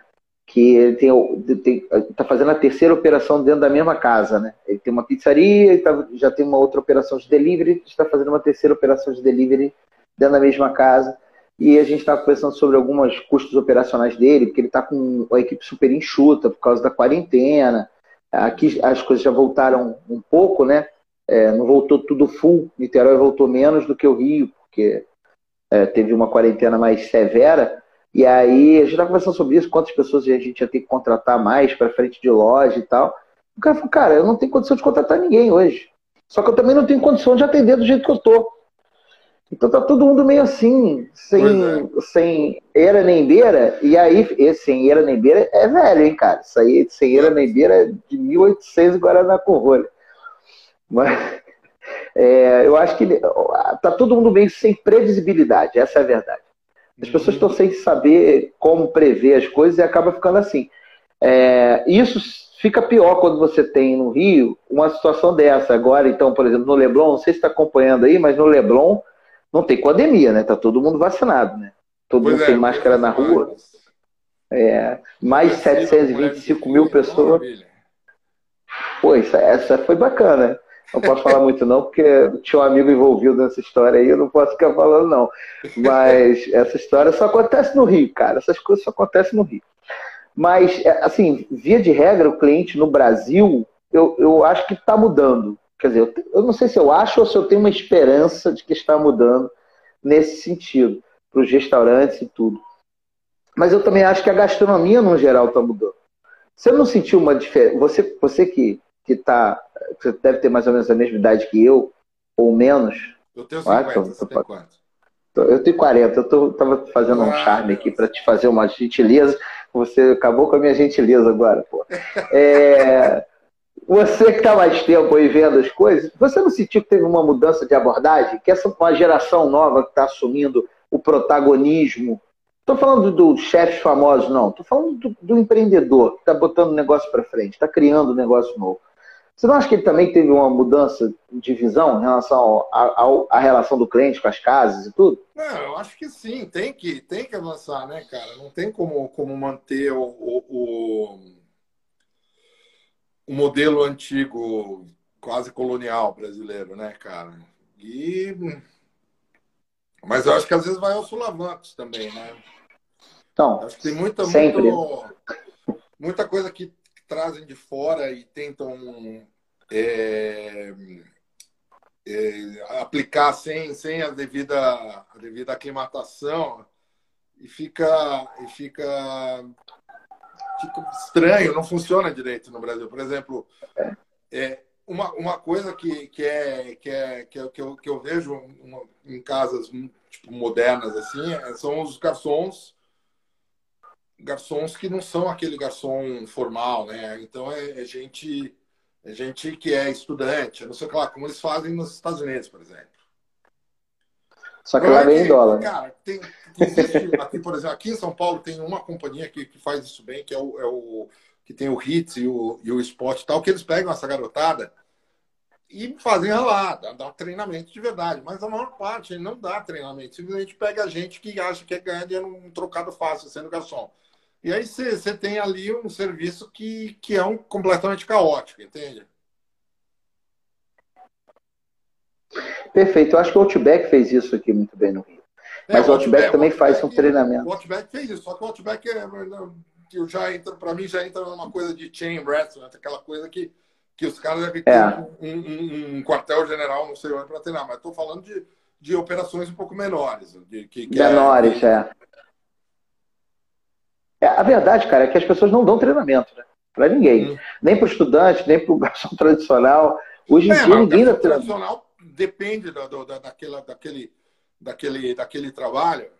que ele tem, está fazendo a terceira operação dentro da mesma casa, né? Ele tem uma pizzaria, tá, já tem uma outra operação de delivery, está fazendo uma terceira operação de delivery dentro da mesma casa. E a gente estava conversando sobre alguns custos operacionais dele, porque ele está com a equipe super enxuta por causa da quarentena. Aqui as coisas já voltaram um pouco, né? É, não voltou tudo full, Niterói voltou menos do que o Rio, porque é, teve uma quarentena mais severa. E aí a gente estava conversando sobre isso, quantas pessoas a gente ia ter que contratar mais para frente de loja e tal. O cara falou, cara, eu não tenho condição de contratar ninguém hoje. Só que eu também não tenho condição de atender do jeito que eu tô. Então tá todo mundo meio assim, sem, é. sem era nem beira. E aí, esse sem era nem beira é velho, hein, cara? Isso aí, sem era nem beira é de 1800 Guaraná Corrolha. Mas *laughs* é, eu acho que tá todo mundo meio sem previsibilidade, essa é a verdade. As pessoas estão sem saber como prever as coisas e acaba ficando assim. É, isso fica pior quando você tem no Rio uma situação dessa. Agora, então, por exemplo, no Leblon, não sei se está acompanhando aí, mas no Leblon não tem pandemia, né? Tá todo mundo vacinado, né? Todo pois mundo é, sem máscara na rua. É, mais de 725 mil pessoas. Pô, essa foi bacana. Não posso falar muito não, porque tinha um amigo envolvido nessa história aí, eu não posso ficar falando não. Mas *laughs* essa história só acontece no Rio, cara. Essas coisas só acontecem no Rio. Mas, é, assim, via de regra, o cliente no Brasil, eu, eu acho que está mudando. Quer dizer, eu, eu não sei se eu acho ou se eu tenho uma esperança de que está mudando nesse sentido, para os restaurantes e tudo. Mas eu também acho que a gastronomia, no geral, está mudando. Você não sentiu uma diferença? Você, você que, que tá, você deve ter mais ou menos a mesma idade que eu, ou menos. Eu tenho 50, ah, tô, você tem quanto? Eu tenho 40, eu tô, tava fazendo um charme aqui para te fazer uma gentileza. Você acabou com a minha gentileza agora, pô. É, você que está mais tempo aí vendo as coisas, você não sentiu que teve uma mudança de abordagem? Que essa uma geração nova que está assumindo o protagonismo. Estou falando dos chefes famosos, não. Estou falando do, do, empreendedor que está botando o negócio para frente, está criando um negócio novo. Você não acha que ele também teve uma mudança de visão em relação à relação do cliente com as casas e tudo? Não, eu acho que sim, tem que, tem que avançar, né, cara? Não tem como, como manter o, o, o, o modelo antigo, quase colonial brasileiro, né, cara? E... Mas eu acho que às vezes vai aos sulavancos também, né? Então, acho que tem muita, sempre. muita coisa que trazem de fora e tentam é, é, aplicar sem, sem a, devida, a devida aclimatação e fica, e fica, fica estranho, não funciona direito no Brasil. Por exemplo, é, uma, uma coisa que, que, é, que, é, que, é, que, eu, que eu vejo em casas tipo, modernas assim são os garçons garçons que não são aquele garçom formal, né? Então é, é gente é gente que é estudante, não sei o que lá, como eles fazem nos Estados Unidos, por exemplo. Só que lá vem em dólar. Cara, tem, existe, aqui, por exemplo, aqui em São Paulo tem uma companhia que, que faz isso bem, que é o, é o que tem o Hits e o, e o Spot e tal, que eles pegam essa garotada e fazem ralar, dá, treinamento de verdade. Mas a maior parte não dá treinamento. Simplesmente pega a gente que acha que é ganhar dinheiro um trocado fácil sendo garçom. E aí você tem ali um serviço que, que é um completamente caótico, entende? Perfeito. Eu acho que o Outback fez isso aqui muito bem no Rio. É, Mas o Outback, também faz um treinamento. O Outback fez isso, só que o Outback é, eu já entra, para mim já entra numa coisa de chain restaurant, aquela coisa que, que os caras devem ter é. um, um, um quartel-general, não sei onde, para treinar, mas estou falando de, de operações um pouco menores. De, que, que é menores, é. é. É, a verdade, cara, é que as pessoas não dão treinamento, né? Para ninguém. Hum. Nem para o estudante, nem para o *laughs* garçom tradicional. Hoje em é, dia ninguém dá treinamento. tradicional depende do, do, daquela, daquele, daquele, daquele trabalho.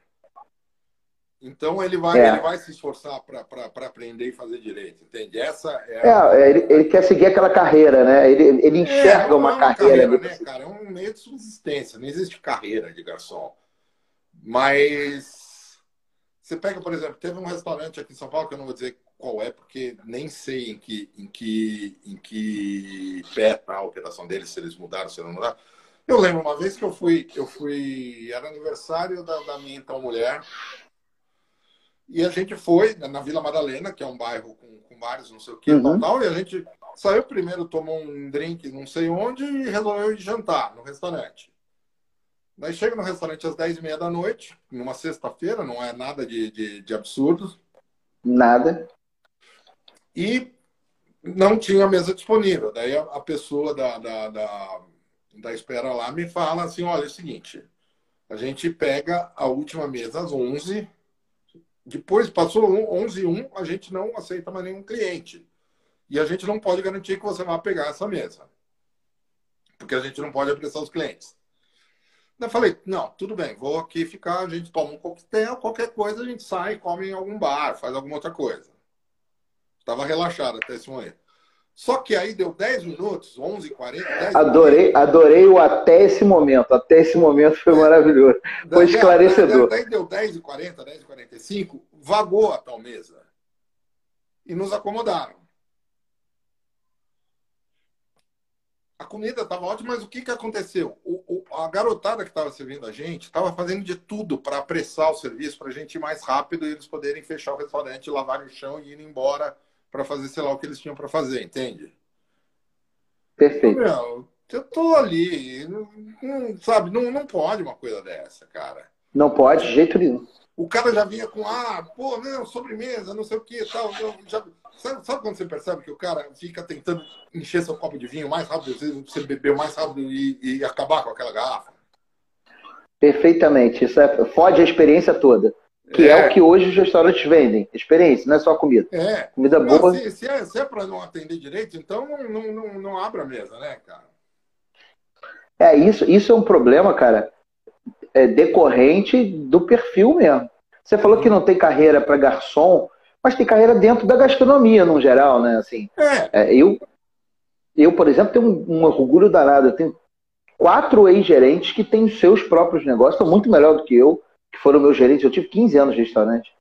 Então ele vai, é. ele vai se esforçar para aprender e fazer direito, entende? Essa é, a... é ele, ele, quer seguir aquela carreira, né? Ele, ele é, enxerga uma, uma, carreira. carreira né, cara? É um meio de subsistência, não existe carreira de garçom. Mas você pega, por exemplo, teve um restaurante aqui em São Paulo, que eu não vou dizer qual é, porque nem sei em que, em que, em que pé tá a operação deles, se eles mudaram, se não mudaram. Eu lembro uma vez que eu fui, eu fui, era aniversário da, da minha então mulher, e a gente foi na Vila Madalena, que é um bairro com, com vários não sei o que, uhum. tal, e a gente saiu primeiro, tomou um drink não sei onde e resolveu ir jantar no restaurante. Daí chega no restaurante às 10 e meia da noite, numa sexta-feira, não é nada de, de, de absurdo. Nada. E não tinha mesa disponível. Daí a, a pessoa da, da, da, da, espera lá me fala assim, olha, é o seguinte, a gente pega a última mesa às 11, depois passou 11 e 1, a gente não aceita mais nenhum cliente. E a gente não pode garantir que você vai pegar essa mesa. porque a gente não pode apressar os clientes. Eu falei, não, tudo bem, vou aqui ficar, a gente toma um coquetel, qualquer coisa a gente sai, come em algum bar, faz alguma outra coisa. Estava relaxado até esse momento. Só que aí deu 10 minutos, 11 40 Adorei, adorei o até esse momento. Até esse momento foi maravilhoso. Foi esclarecedor. Daí deu 10 e 40 10 e 45 vagou a tal mesa. E nos acomodaram. A comida estava ótima, mas o que, que aconteceu? O, o, a garotada que estava servindo a gente estava fazendo de tudo para apressar o serviço, para a gente ir mais rápido e eles poderem fechar o restaurante, lavar o chão e ir embora para fazer, sei lá, o que eles tinham para fazer, entende? Perfeito. Meu, eu tô ali, não, não, sabe, não, não pode uma coisa dessa, cara. Não pode, de jeito nenhum. O cara já vinha com, ah, pô, não, sobremesa, não sei o que tal. Já, sabe, sabe, quando você percebe que o cara fica tentando encher seu copo de vinho mais rápido, você beber mais rápido e, e acabar com aquela garrafa? Perfeitamente. Isso é, fode a experiência toda. Que é. é. o que hoje os restaurantes vendem. Experiência, não é só comida. É. Comida boa. se, se, é, se é para não atender direito, então não, não, não, não abra a mesa, né, cara? É, isso, isso é um problema, cara, é decorrente do perfil mesmo. Você falou que não tem carreira para garçom, mas tem carreira dentro da gastronomia, no geral, né? Assim, é. é eu, eu, por exemplo, tenho um, um orgulho danado. Eu tenho quatro ex-gerentes que têm os seus próprios negócios, estão muito melhor do que eu que foram meus gerentes. Eu tive 15 anos de restaurante.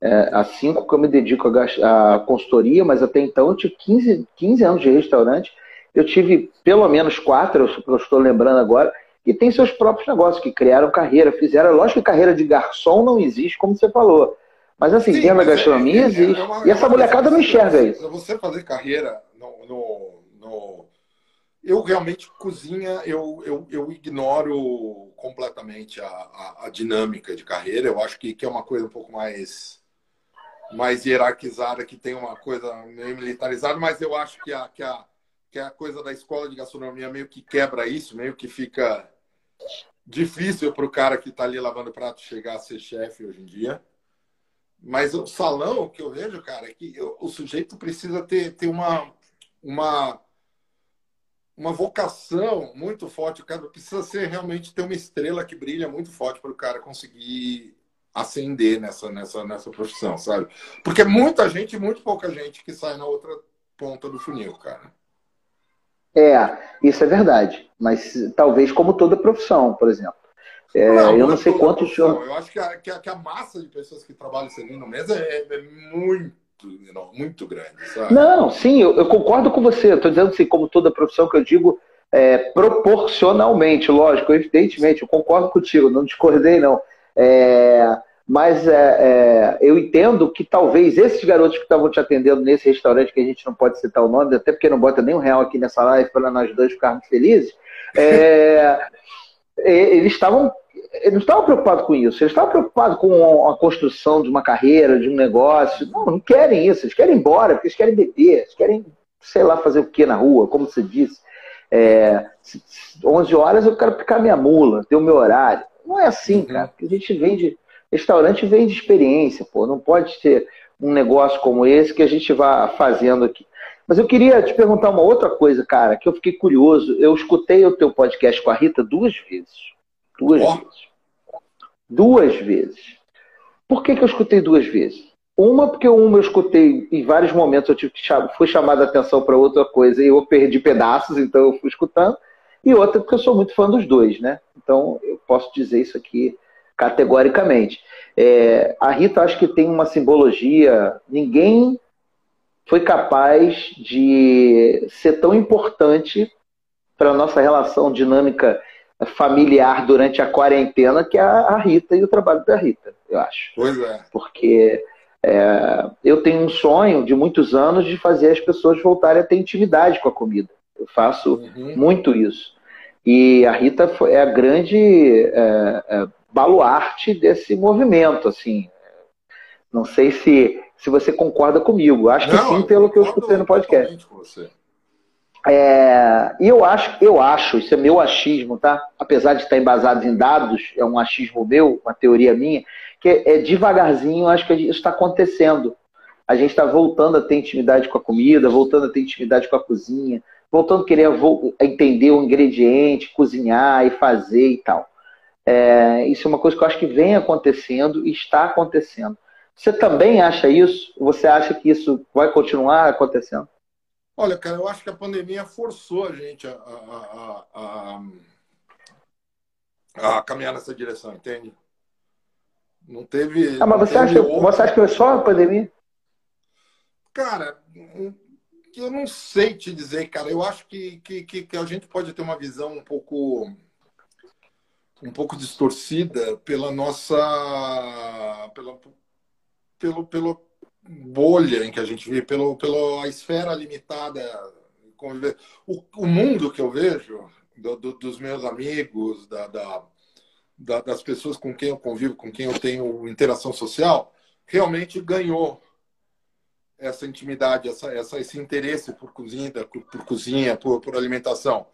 É, há cinco que eu me dedico à consultoria, mas até então eu tive 15, 15 anos de restaurante. Eu tive pelo menos quatro, eu estou lembrando agora, que tem seus próprios negócios, que criaram carreira, fizeram. Lógico que carreira de garçom não existe, como você falou. Mas assim, dentro da gastronomia é, é, existe. É uma, e essa molecada não enxerga isso. Você fazer carreira no, no, no eu realmente, cozinha, eu, eu, eu ignoro completamente a, a, a, dinâmica de carreira. Eu acho que, que é uma coisa um pouco mais, mais hierarquizada, que tem uma coisa meio militarizada, mas eu acho que a, que, a, que a coisa da escola de gastronomia meio que quebra isso, meio que fica difícil para o cara que está ali lavando prato chegar a ser chefe hoje em dia. Mas o salão, o que eu vejo, cara, é que o sujeito precisa ter, ter uma, uma uma vocação muito forte. O cara precisa ser realmente ter uma estrela que brilha muito forte para o cara conseguir ascender nessa, nessa, nessa profissão, sabe? Porque muita gente, muito pouca gente que sai na outra ponta do funil, cara. É, isso é verdade. Mas talvez como toda profissão, por exemplo. É, não, eu não sei quantos. Eu acho que a, que a, que, a, massa de pessoas que trabalham servindo mesa é, é muito muito, grande, sabe? Não, sim, eu, eu concordo com você. Estou dizendo assim, como toda profissão que eu digo, é, proporcionalmente, lógico, evidentemente, eu concordo contigo, não discordei, não. É, mas é, é, eu entendo que talvez esses garotos que estavam te atendendo nesse restaurante, que a gente não pode citar o nome, até porque não bota nem um real aqui nessa live para nós dois ficarmos felizes, é, *laughs* eles estavam eles não estavam preocupados com isso, eles estavam preocupados com a construção de uma carreira, de um negócio. Não, não querem isso, eles querem ir embora, porque eles querem beber, eles querem, sei lá, fazer o que na rua, como você disse. É, 11 horas eu quero picar minha mula, ter o meu horário. Não é assim, uhum. cara, porque a gente vende, restaurante vende experiência, pô, não pode ter um negócio como esse que a gente vá fazendo aqui. Mas eu queria te perguntar uma outra coisa, cara, que eu fiquei curioso. Eu escutei o teu podcast com a Rita duas vezes. Duas oh. vezes. Duas vezes. Por que, que eu escutei duas vezes? Uma, porque uma eu escutei em vários momentos, eu tive que fui chamada a atenção para outra coisa e eu perdi pedaços, então eu fui escutando. E outra, porque eu sou muito fã dos dois, né? Então eu posso dizer isso aqui categoricamente. É, a Rita acho que tem uma simbologia. Ninguém foi capaz de ser tão importante para a nossa relação dinâmica familiar durante a quarentena, que é a Rita e o trabalho da Rita, eu acho. Pois é. Porque é, eu tenho um sonho de muitos anos de fazer as pessoas voltarem a ter intimidade com a comida. Eu faço uhum. muito isso. E a Rita é a grande é, é, baluarte desse movimento, assim. Não sei se, se você concorda comigo. Acho Não, que sim, pelo que eu escutei no podcast. Com você. É, e eu acho, eu acho, isso é meu achismo, tá? Apesar de estar embasado em dados, é um achismo meu, uma teoria minha, que é, é devagarzinho, acho que isso está acontecendo. A gente está voltando a ter intimidade com a comida, voltando a ter intimidade com a cozinha, voltando a querer entender o ingrediente, cozinhar e fazer e tal. É, isso é uma coisa que eu acho que vem acontecendo e está acontecendo. Você também acha isso? Você acha que isso vai continuar acontecendo? Olha, cara, eu acho que a pandemia forçou a gente a, a, a, a, caminhar nessa direção, entende? Não teve. Ah, mas você, acha, você acha que foi só a pandemia? Cara, eu não sei te dizer, cara. Eu acho que, que, que a gente pode ter uma visão um pouco um pouco distorcida pela nossa pela, pelo, pelo bolha em que a gente vive, pelo, pela esfera limitada. O, o mundo que eu vejo do, do, dos meus amigos, da, da, da, das pessoas com quem eu convivo, com quem eu tenho interação social, realmente ganhou essa intimidade, essa, essa, esse interesse por cozinha, por, por cozinha, por, por alimentação.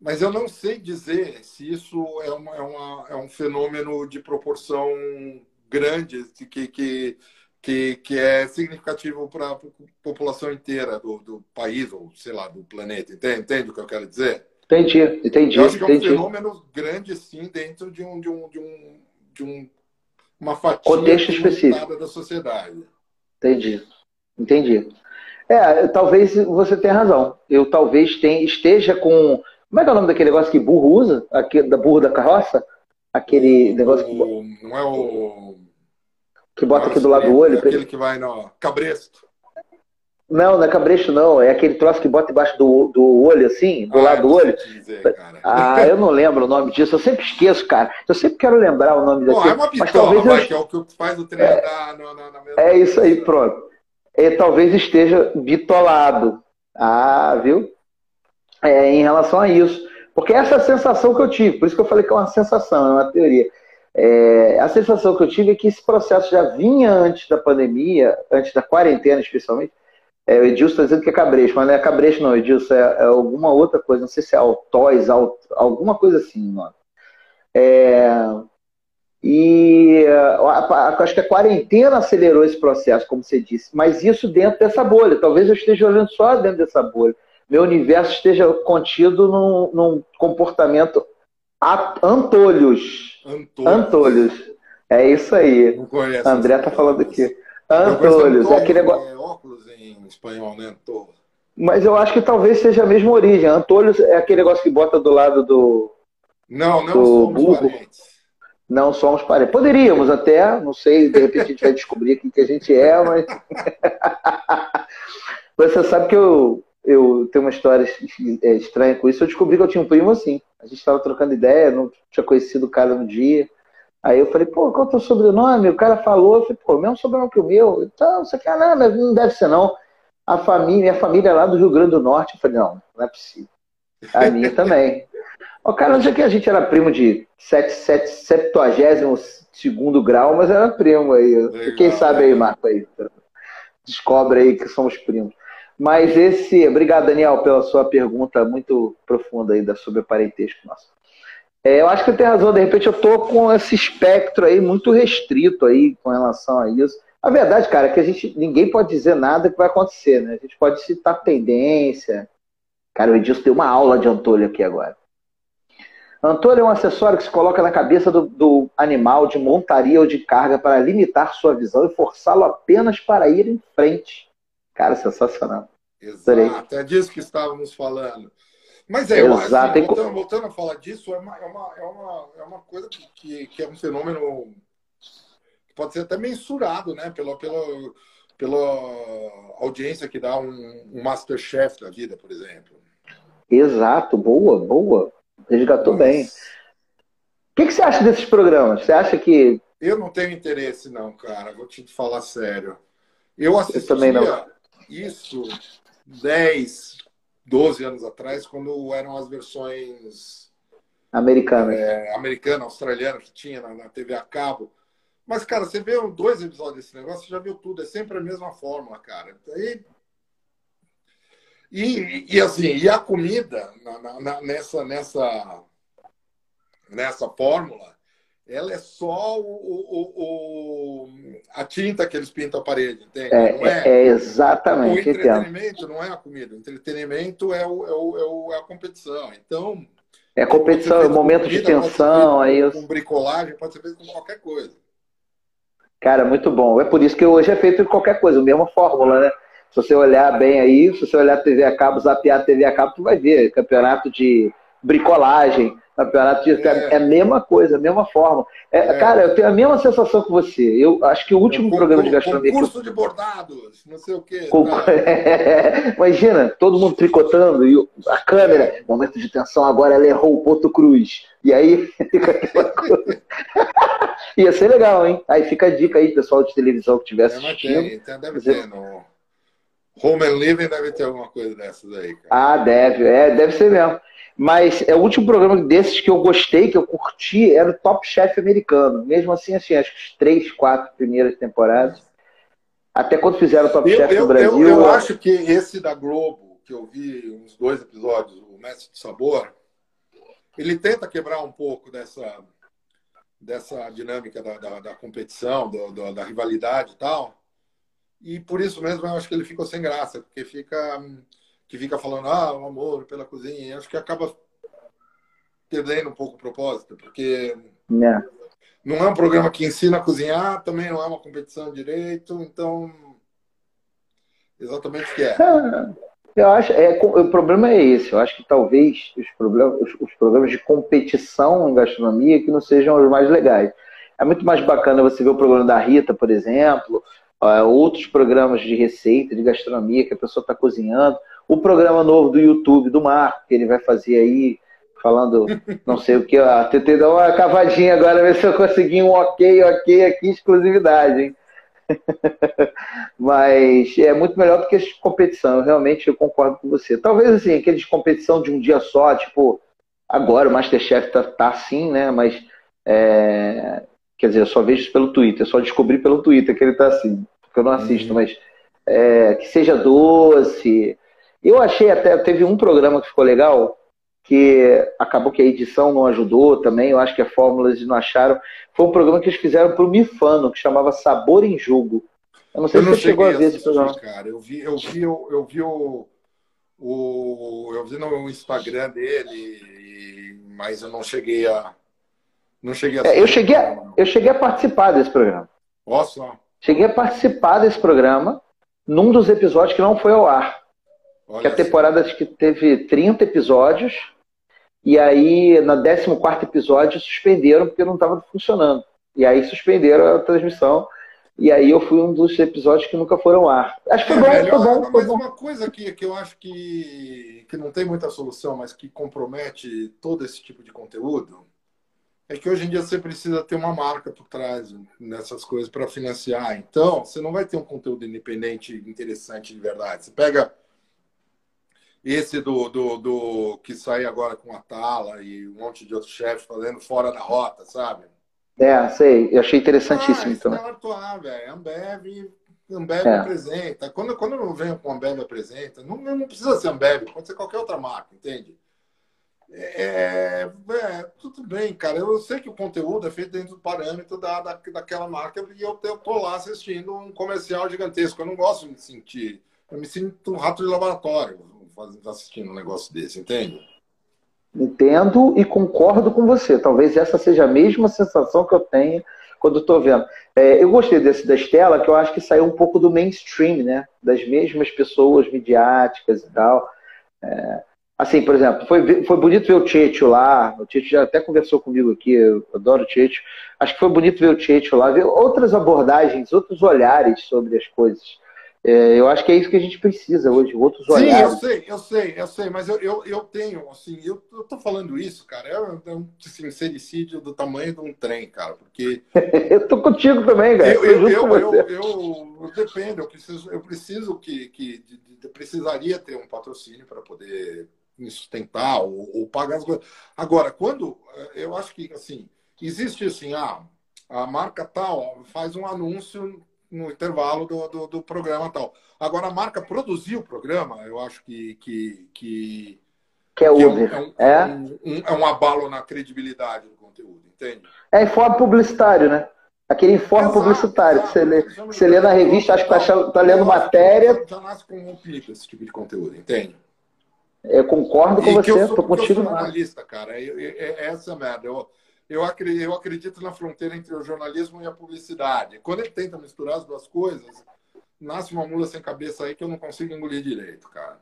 Mas eu não sei dizer se isso é, uma, é, uma, é um fenômeno de proporção grande que, que, que, que é significativo para a população inteira do, do país, ou sei lá, do planeta. Entende, entende o que eu quero dizer? Entendi, entendi. Eu acho que entendi. é um fenômeno grande, sim, dentro de, um, de, um, de, um, de um, uma fatia Contexto específico da sociedade. Entendi, entendi. É, talvez você tenha razão. Eu talvez tenha, esteja com como é que é o nome daquele negócio que burro usa? Aquele, da burro da carroça? Aquele negócio que. Não é o. Que bota aqui do lado do olho. É aquele que vai no. Cabresto. Não, não é cabresto, não. É aquele troço que bota embaixo do, do olho, assim, do ah, lado do olho. Dizer, ah, eu não lembro o nome disso. Eu sempre esqueço, cara. Eu sempre quero lembrar o nome daquele. é uma pistola, mas talvez eu... que é o que faz o trem é, na, na, É isso aí, pronto. E talvez esteja bitolado. Ah, viu? é, em relação a isso. Porque essa é a sensação que eu tive, por isso que eu falei que é uma sensação, é uma teoria. É, a sensação que eu tive é que esse processo já vinha antes da pandemia, antes da quarentena especialmente. É, o Edilson está dizendo que é cabrecho, mas não é cabrecho não, Edilson, é, é alguma outra coisa, não sei se é altóis, alt, alguma coisa assim, mano. É, e acho que a quarentena acelerou esse processo, como você disse, mas isso dentro dessa bolha. Talvez eu esteja olhando só dentro dessa bolha meu universo esteja contido num, num comportamento antolhos. Antolhos. Antolhos. É isso aí. Não conheço. André tá falando aqui. Antolhos. É aquele negócio. É óculos em espanhol, né? Antolhos. Mas eu acho que talvez seja a mesma origem. Antolhos é aquele negócio que bota do lado do. Não, não do somos burro. parentes. Não somos parentes. Poderíamos até, não sei, de repente a gente vai descobrir aqui que a gente é, mas. *laughs* Você sabe que eu, eu tenho uma história é, estranha com isso. Eu descobri que eu tinha um primo assim. A gente estava trocando ideia, não tinha conhecido o cara no dia. Aí eu falei, pô, qual é o teu sobrenome? O cara falou, eu falei, pô, mesmo sobrenome que o meu. Então, você quer nada, não deve ser não. A família, minha família é lá do Rio Grande do Norte. Eu falei, não, não é possível. A minha também. *laughs* O cara, não sei que a gente era primo de 72 segundo grau, mas era primo aí. Legal, Quem sabe aí, Marco, aí. Descobre aí que somos primos. Mas esse. Obrigado, Daniel, pela sua pergunta muito profunda aí sobre o parentesco nosso. É, eu acho que tem razão, de repente eu tô com esse espectro aí muito restrito aí com relação a isso. A verdade, cara, é que a gente ninguém pode dizer nada que vai acontecer, né? A gente pode citar tendência. Cara, o Edilson deu uma aula de Antônio aqui agora. Antônio é um acessório que se coloca na cabeça do, do animal de montaria ou de carga para limitar sua visão e forçá-lo apenas para ir em frente. Cara, sensacional. Exato, é disso que estávamos falando. Mas é, Exato. Assim, voltando, voltando, a falar disso, é uma, é uma, é uma, é uma coisa que, que é um fenômeno que pode ser até mensurado, né? Pela, pela, pela audiência que dá um, um Masterchef da vida, por exemplo. Exato, boa, boa. Resgatou Mas... bem. O que, que você acha desses programas? Você acha que. Eu não tenho interesse, não, cara. Vou te falar sério. Eu assistia, eu também não isso 10, 12 anos atrás, quando eram as versões americanas, é, americana, australiana, que tinha na, na, TV a cabo. Mas, cara, você vê dois episódios desse negócio, você já viu tudo. É sempre a mesma fórmula, cara. Aí, e, e assim, e a comida na, na, nessa, nessa, nessa fórmula ela é só o, o, o, a tinta que eles pintam a parede, entende? É, é, é, exatamente. O entretenimento não é a comida, o entretenimento é, o, é, o, é a competição. Então. É competição, é o momento comida, de tensão. Aí com bricolagem, pode ser feito com qualquer coisa. Cara, muito bom. É por isso que hoje é feito qualquer coisa, a mesma fórmula, né? Se você olhar bem aí, se você olhar TV a cabo, zapear TV a cabo, tu vai ver campeonato de bricolagem, campeonato de... É. é a mesma coisa, a mesma forma. É, é. Cara, eu tenho a mesma sensação que você. Eu acho que o último programa de gastronomia... Concurso eu... de bordados, não sei o quê. Com... *laughs* Imagina, todo mundo tricotando e a câmera, é. momento de tensão, agora ela errou o ponto cruz. E aí *laughs* fica aquela coisa... Ia ser legal, hein? Aí fica a dica aí, pessoal de televisão que é, assistindo. Tem, então deve ter no... Home and Living deve ter alguma coisa dessas aí. Cara. Ah, deve, é, deve ser mesmo. Mas é o último programa desses que eu gostei, que eu curti, era o Top Chef americano. Mesmo assim, assim, acho que as três, quatro primeiras temporadas. Até quando fizeram o Top eu, Chef eu, no Brasil. Eu, eu, acho que esse da Globo, que eu vi uns dois episódios, o Mestre de Sabor, ele tenta quebrar um pouco dessa, dessa dinâmica da, da, da competição, do, do, da rivalidade e tal. E por isso mesmo eu acho que ele ficou sem graça, porque fica que fica falando, ah, o amor pela cozinha, acho que acaba perdendo um pouco o propósito, porque é. não é um programa que ensina a cozinhar, também não é uma competição direito, então exatamente o que é. *laughs* Eu acho, é, o problema é esse. Eu acho que talvez os, problemas, os, os programas de competição em gastronomia que não sejam os mais legais. É muito mais bacana você ver o programa da Rita, por exemplo, uh, outros programas de receita, de gastronomia, que a pessoa está cozinhando. O programa novo do YouTube, do Marco, que ele vai fazer aí, falando não sei o que. Ó, tentei dar uma cavadinha agora, ver se eu consegui um ok, ok aqui, exclusividade, hein? *laughs* Mas é muito melhor do que esse de competição. Eu realmente eu concordo com você. Talvez assim, aquele de competição de um dia só, tipo, agora o Masterchef tá, tá assim, né? Mas é, quer dizer, eu só vejo isso pelo Twitter, só descobri pelo Twitter que ele tá assim, porque eu não assisto, uhum. mas é, que seja doce. Eu achei até, teve um programa que ficou legal, que acabou que a edição não ajudou também, eu acho que a fórmulas não acharam. Foi um programa que eles fizeram para o Mifano, que chamava Sabor em Jogo. Eu não sei eu se você chegou a ver esse programa. Cara, eu vi, eu vi, eu, eu vi o, o, eu vi no Instagram dele, mas eu não cheguei a, não cheguei a. É, eu cheguei, a, eu cheguei a participar desse programa. Nossa. Cheguei a participar desse programa num dos episódios que não foi ao ar. Olha que a temporada acho que teve 30 episódios. E aí, no 14 episódio, suspenderam porque não estava funcionando. E aí suspenderam a transmissão. E aí eu fui um dos episódios que nunca foram ao ar. Acho que foi é, bom, foi bom. Mas bom. uma coisa que, que eu acho que, que não tem muita solução, mas que compromete todo esse tipo de conteúdo, é que hoje em dia você precisa ter uma marca por trás nessas coisas para financiar. Então, você não vai ter um conteúdo independente interessante de verdade. Você pega esse do, do, do que sai agora com a Tala e um monte de outros chefes fazendo fora da rota, sabe? É, sei. Eu achei interessantíssimo ah, também. Não é atuar, velho. Ambev, Ambev é. apresenta. Quando, quando eu não venho com Ambev apresenta, não, não precisa ser Ambev, pode ser qualquer outra marca, entende? É, é, tudo bem, cara. Eu sei que o conteúdo é feito dentro do parâmetro da, da, daquela marca e eu, eu tô lá assistindo um comercial gigantesco. Eu não gosto de me sentir. Eu me sinto um rato de laboratório assistindo um negócio desse, entende? Entendo e concordo com você. Talvez essa seja a mesma sensação que eu tenho quando estou vendo. É, eu gostei desse da Estela, que eu acho que saiu um pouco do mainstream, né? Das mesmas pessoas midiáticas e tal. É, assim, por exemplo, foi, foi bonito ver o Tieto lá. O Tieto já até conversou comigo aqui, eu adoro o Tieto. Acho que foi bonito ver o Tieto lá, ver outras abordagens, outros olhares sobre as coisas. É, eu acho que é isso que a gente precisa hoje, outros Sim, olhares. Sim, eu sei, eu sei, eu sei, mas eu, eu, eu tenho, assim, eu, eu tô falando isso, cara, é um sincericídio do tamanho de um trem, cara, porque... *laughs* eu tô contigo também, cara. Eu, eu, eu, eu, eu, dependo, eu preciso, eu preciso que, que de, de, precisaria ter um patrocínio para poder me sustentar ou, ou pagar as coisas. Agora, quando, eu acho que, assim, existe assim, ah, a marca tal faz um anúncio no intervalo do, do, do, programa tal. Agora, a marca produzir o programa, eu acho que. Que, que, que é Uber. é, um, é? Um, um, é um abalo na credibilidade do conteúdo, entende? É informe publicitário, né? Aquele informe exato, publicitário exato. que você lê, que você lê na revista, acho que está tá lendo matéria. Já nasce com um pico esse tipo de conteúdo, entende? Eu concordo com e você, estou contigo. Eu sou jornalista, cara. Eu, eu, é essa merda. Eu, eu, acredito, na fronteira entre o jornalismo e a publicidade. Quando ele tenta misturar as duas coisas, nasce uma mula sem cabeça aí que eu não consigo engolir direito, cara.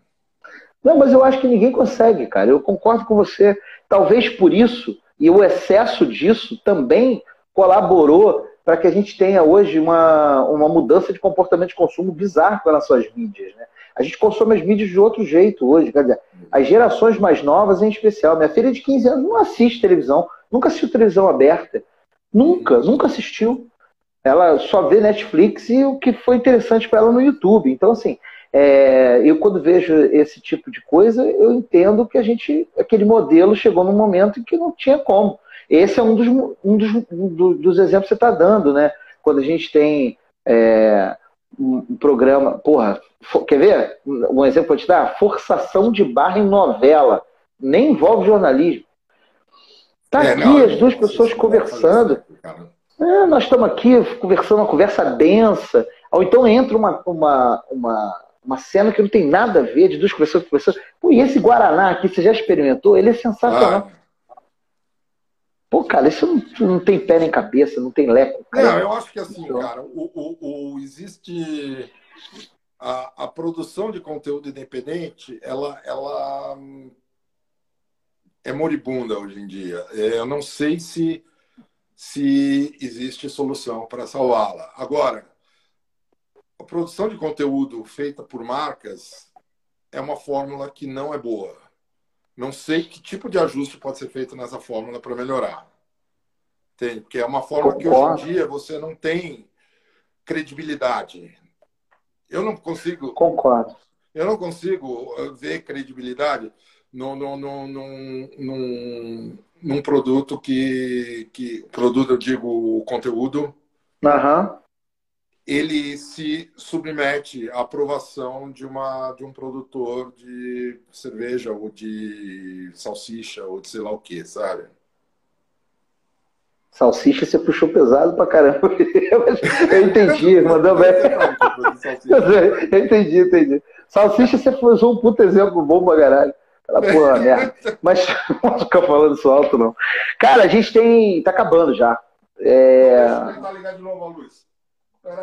Não, mas eu acho que ninguém consegue, cara. Eu concordo com você. Talvez por isso, e o excesso disso também colaborou para que a gente tenha hoje uma, uma mudança de comportamento de consumo bizarro com relação às mídias. Né? A gente consome as mídias de outro jeito hoje. Quer dizer, as gerações mais novas, em especial. Minha filha de 15 anos não assiste televisão, nunca assistiu televisão aberta. Nunca, nunca assistiu. Ela só vê Netflix e o que foi interessante para ela no YouTube. Então, assim, é, eu quando vejo esse tipo de coisa, eu entendo que a gente, aquele modelo chegou num momento em que não tinha como. Esse é um dos, um dos, um dos exemplos que você está dando, né? Quando a gente tem é, um programa, porra, for, quer ver? Um exemplo para te dar? Forçação de barra em novela. Nem envolve jornalismo. Tá é, aqui não, as duas pessoas conversando. É, nós estamos aqui conversando uma conversa densa. Ou então entra uma, uma, uma, uma cena que não tem nada a ver de duas pessoas conversando. Pô, e esse Guaraná aqui, você já experimentou? Ele é sensacional. Ah. Pô, cara, isso não, não, tem pé nem cabeça, não tem leco. Cara. Não, eu acho que assim, cara, o, o, o existe a, a, produção de conteúdo independente, ela, ela é moribunda hoje em dia. É, eu não sei se, se existe solução para salvá-la. Agora, a produção de conteúdo feita por marcas é uma fórmula que não é boa não sei que tipo de ajuste pode ser feito nessa fórmula para melhorar. Tem, porque é uma fórmula que hoje em dia você não tem credibilidade. Eu não consigo. Concordo. Eu não consigo uh, ver credibilidade no, no, num, num, num produto que, que. Produto, eu digo, o conteúdo. Uhum ele se submete à aprovação de, uma, de um produtor de cerveja ou de salsicha ou de sei lá o que, sabe? Salsicha você puxou pesado pra caramba. *laughs* Eu entendi, mandou bem. *laughs* Eu entendi, entendi. Salsicha você usou um puto exemplo bom pra caralho. Aquela porra, merda. Mas *laughs* não ficar falando isso alto, não. Cara, a gente tem. tá acabando já. É... Ligado de novo a luz.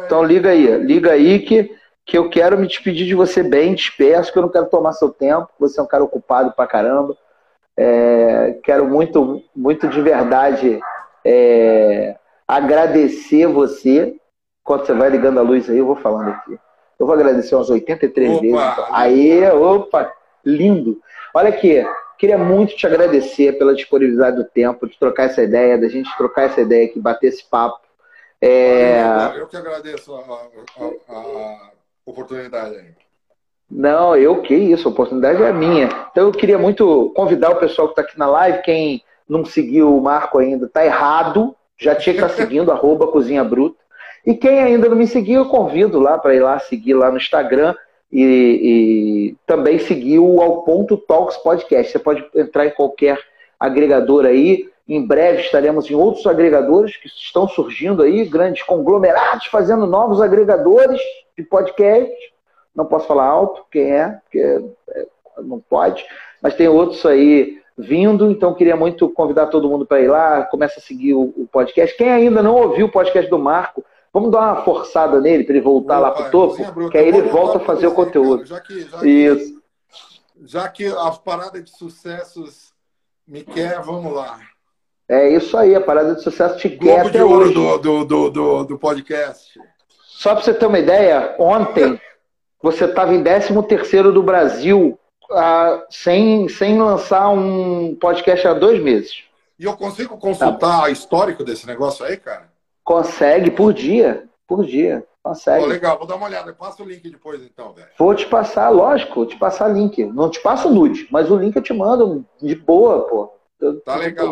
Então liga aí, liga aí que, que eu quero me despedir de você bem, disperso, que eu não quero tomar seu tempo, você é um cara ocupado pra caramba. É, quero muito, muito de verdade é, agradecer você. Quando você vai ligando a luz aí, eu vou falando aqui. Eu vou agradecer umas 83 opa, vezes. Aí, opa, lindo. Olha aqui, queria muito te agradecer pela disponibilidade do tempo, de trocar essa ideia, da gente trocar essa ideia aqui, bater esse papo. É... Eu que agradeço a, a, a oportunidade aí. Não, eu que isso, a oportunidade é minha. Então eu queria muito convidar o pessoal que está aqui na live, quem não seguiu o Marco ainda, está errado, já tinha que estar tá *laughs* seguindo, arroba Cozinha Bruta. E quem ainda não me seguiu, eu convido lá para ir lá seguir lá no Instagram e, e também seguir o Ao Ponto Talks Podcast. Você pode entrar em qualquer agregador aí, em breve estaremos em outros agregadores que estão surgindo aí, grandes conglomerados fazendo novos agregadores de podcast. Não posso falar alto quem é, porque é, não pode, mas tem outros aí vindo, então queria muito convidar todo mundo para ir lá, começa a seguir o, podcast. Quem ainda não ouviu o podcast do Marco, vamos dar uma forçada nele para ele voltar lá para o topo, que aí ele volta a fazer o conteúdo. já que, já Isso. Que, já que as paradas de sucessos me quer, vamos lá. É isso aí, a parada de sucesso te quer até de hoje. Do, do, do, do, do podcast. Só para você ter uma ideia, ontem você estava em 13 terceiro do Brasil uh, sem, sem lançar um podcast há dois meses. E eu consigo consultar tá. histórico desse negócio aí, cara? Consegue, por dia. Por dia. Consegue. Pô, legal, vou dar uma olhada. Passa o link depois, então, velho. Vou te passar, lógico, vou te passar link. Não te passo nude, mas o link eu te mando de boa, pô. Tá legal.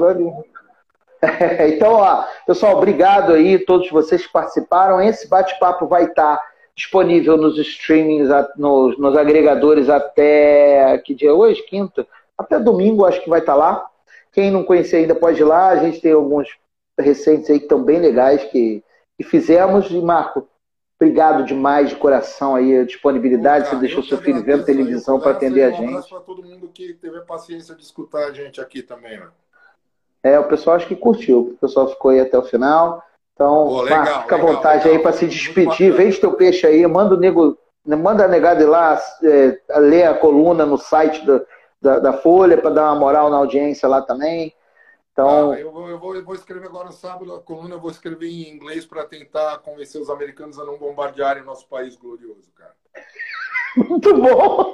*laughs* então, ó, pessoal, obrigado aí todos vocês que participaram. Esse bate-papo vai estar disponível nos streamings, nos, nos, agregadores até que dia é hoje? Quinta? Até domingo acho que vai estar lá. Quem não conhecia ainda pode ir lá. A gente tem alguns recentes aí que estão bem legais que, que fizemos. E, Marco, obrigado demais de coração aí, a disponibilidade. Cara, você deixou seu filho vendo televisão para atender a gente. Um abraço para todo mundo que teve a paciência de escutar a gente aqui também, né? É, o pessoal acho que curtiu. O pessoal ficou aí até o final. Então, Pô, legal, Marco, fica à vontade legal, aí para se despedir. Vende teu peixe aí, manda o nego, manda a negada ir lá é, ler a coluna no site do, da, da Folha para dar uma moral na audiência lá também. Então, ah, eu, vou, eu, vou, eu, vou, escrever agora no sábado a coluna, eu vou escrever em inglês para tentar convencer os americanos a não bombardearem o nosso país glorioso, cara. Muito bom!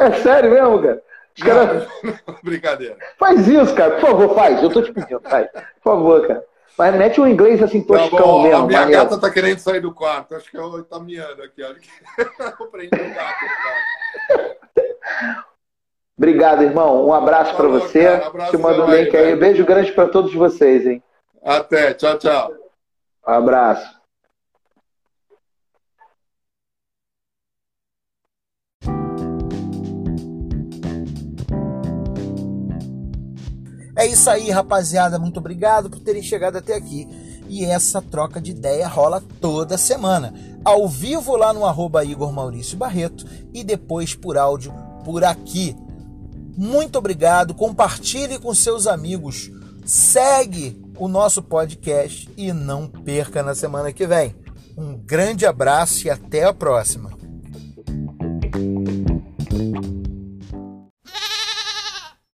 É sério mesmo, cara? Cara... *laughs* Brincadeira. Faz isso, cara. Por favor, faz. Eu tô te pedindo, faz. Por favor, cara. Mas mete um inglês assim, toscão tá bom, mesmo. A minha maneiro. gata tá querendo sair do quarto. Acho que ela tá miando aqui. Acho que *laughs* eu prendi o gato quarto. Obrigado, irmão. Um abraço para você. Cara, abraço Te mando um link aí. aí. Beijo grande para todos vocês, hein? Até. Tchau, tchau. Um abraço. É isso aí, rapaziada. Muito obrigado por terem chegado até aqui. E essa troca de ideia rola toda semana. Ao vivo lá no arroba Igor Maurício Barreto e depois por áudio por aqui. Muito obrigado, compartilhe com seus amigos, segue o nosso podcast e não perca na semana que vem. Um grande abraço e até a próxima.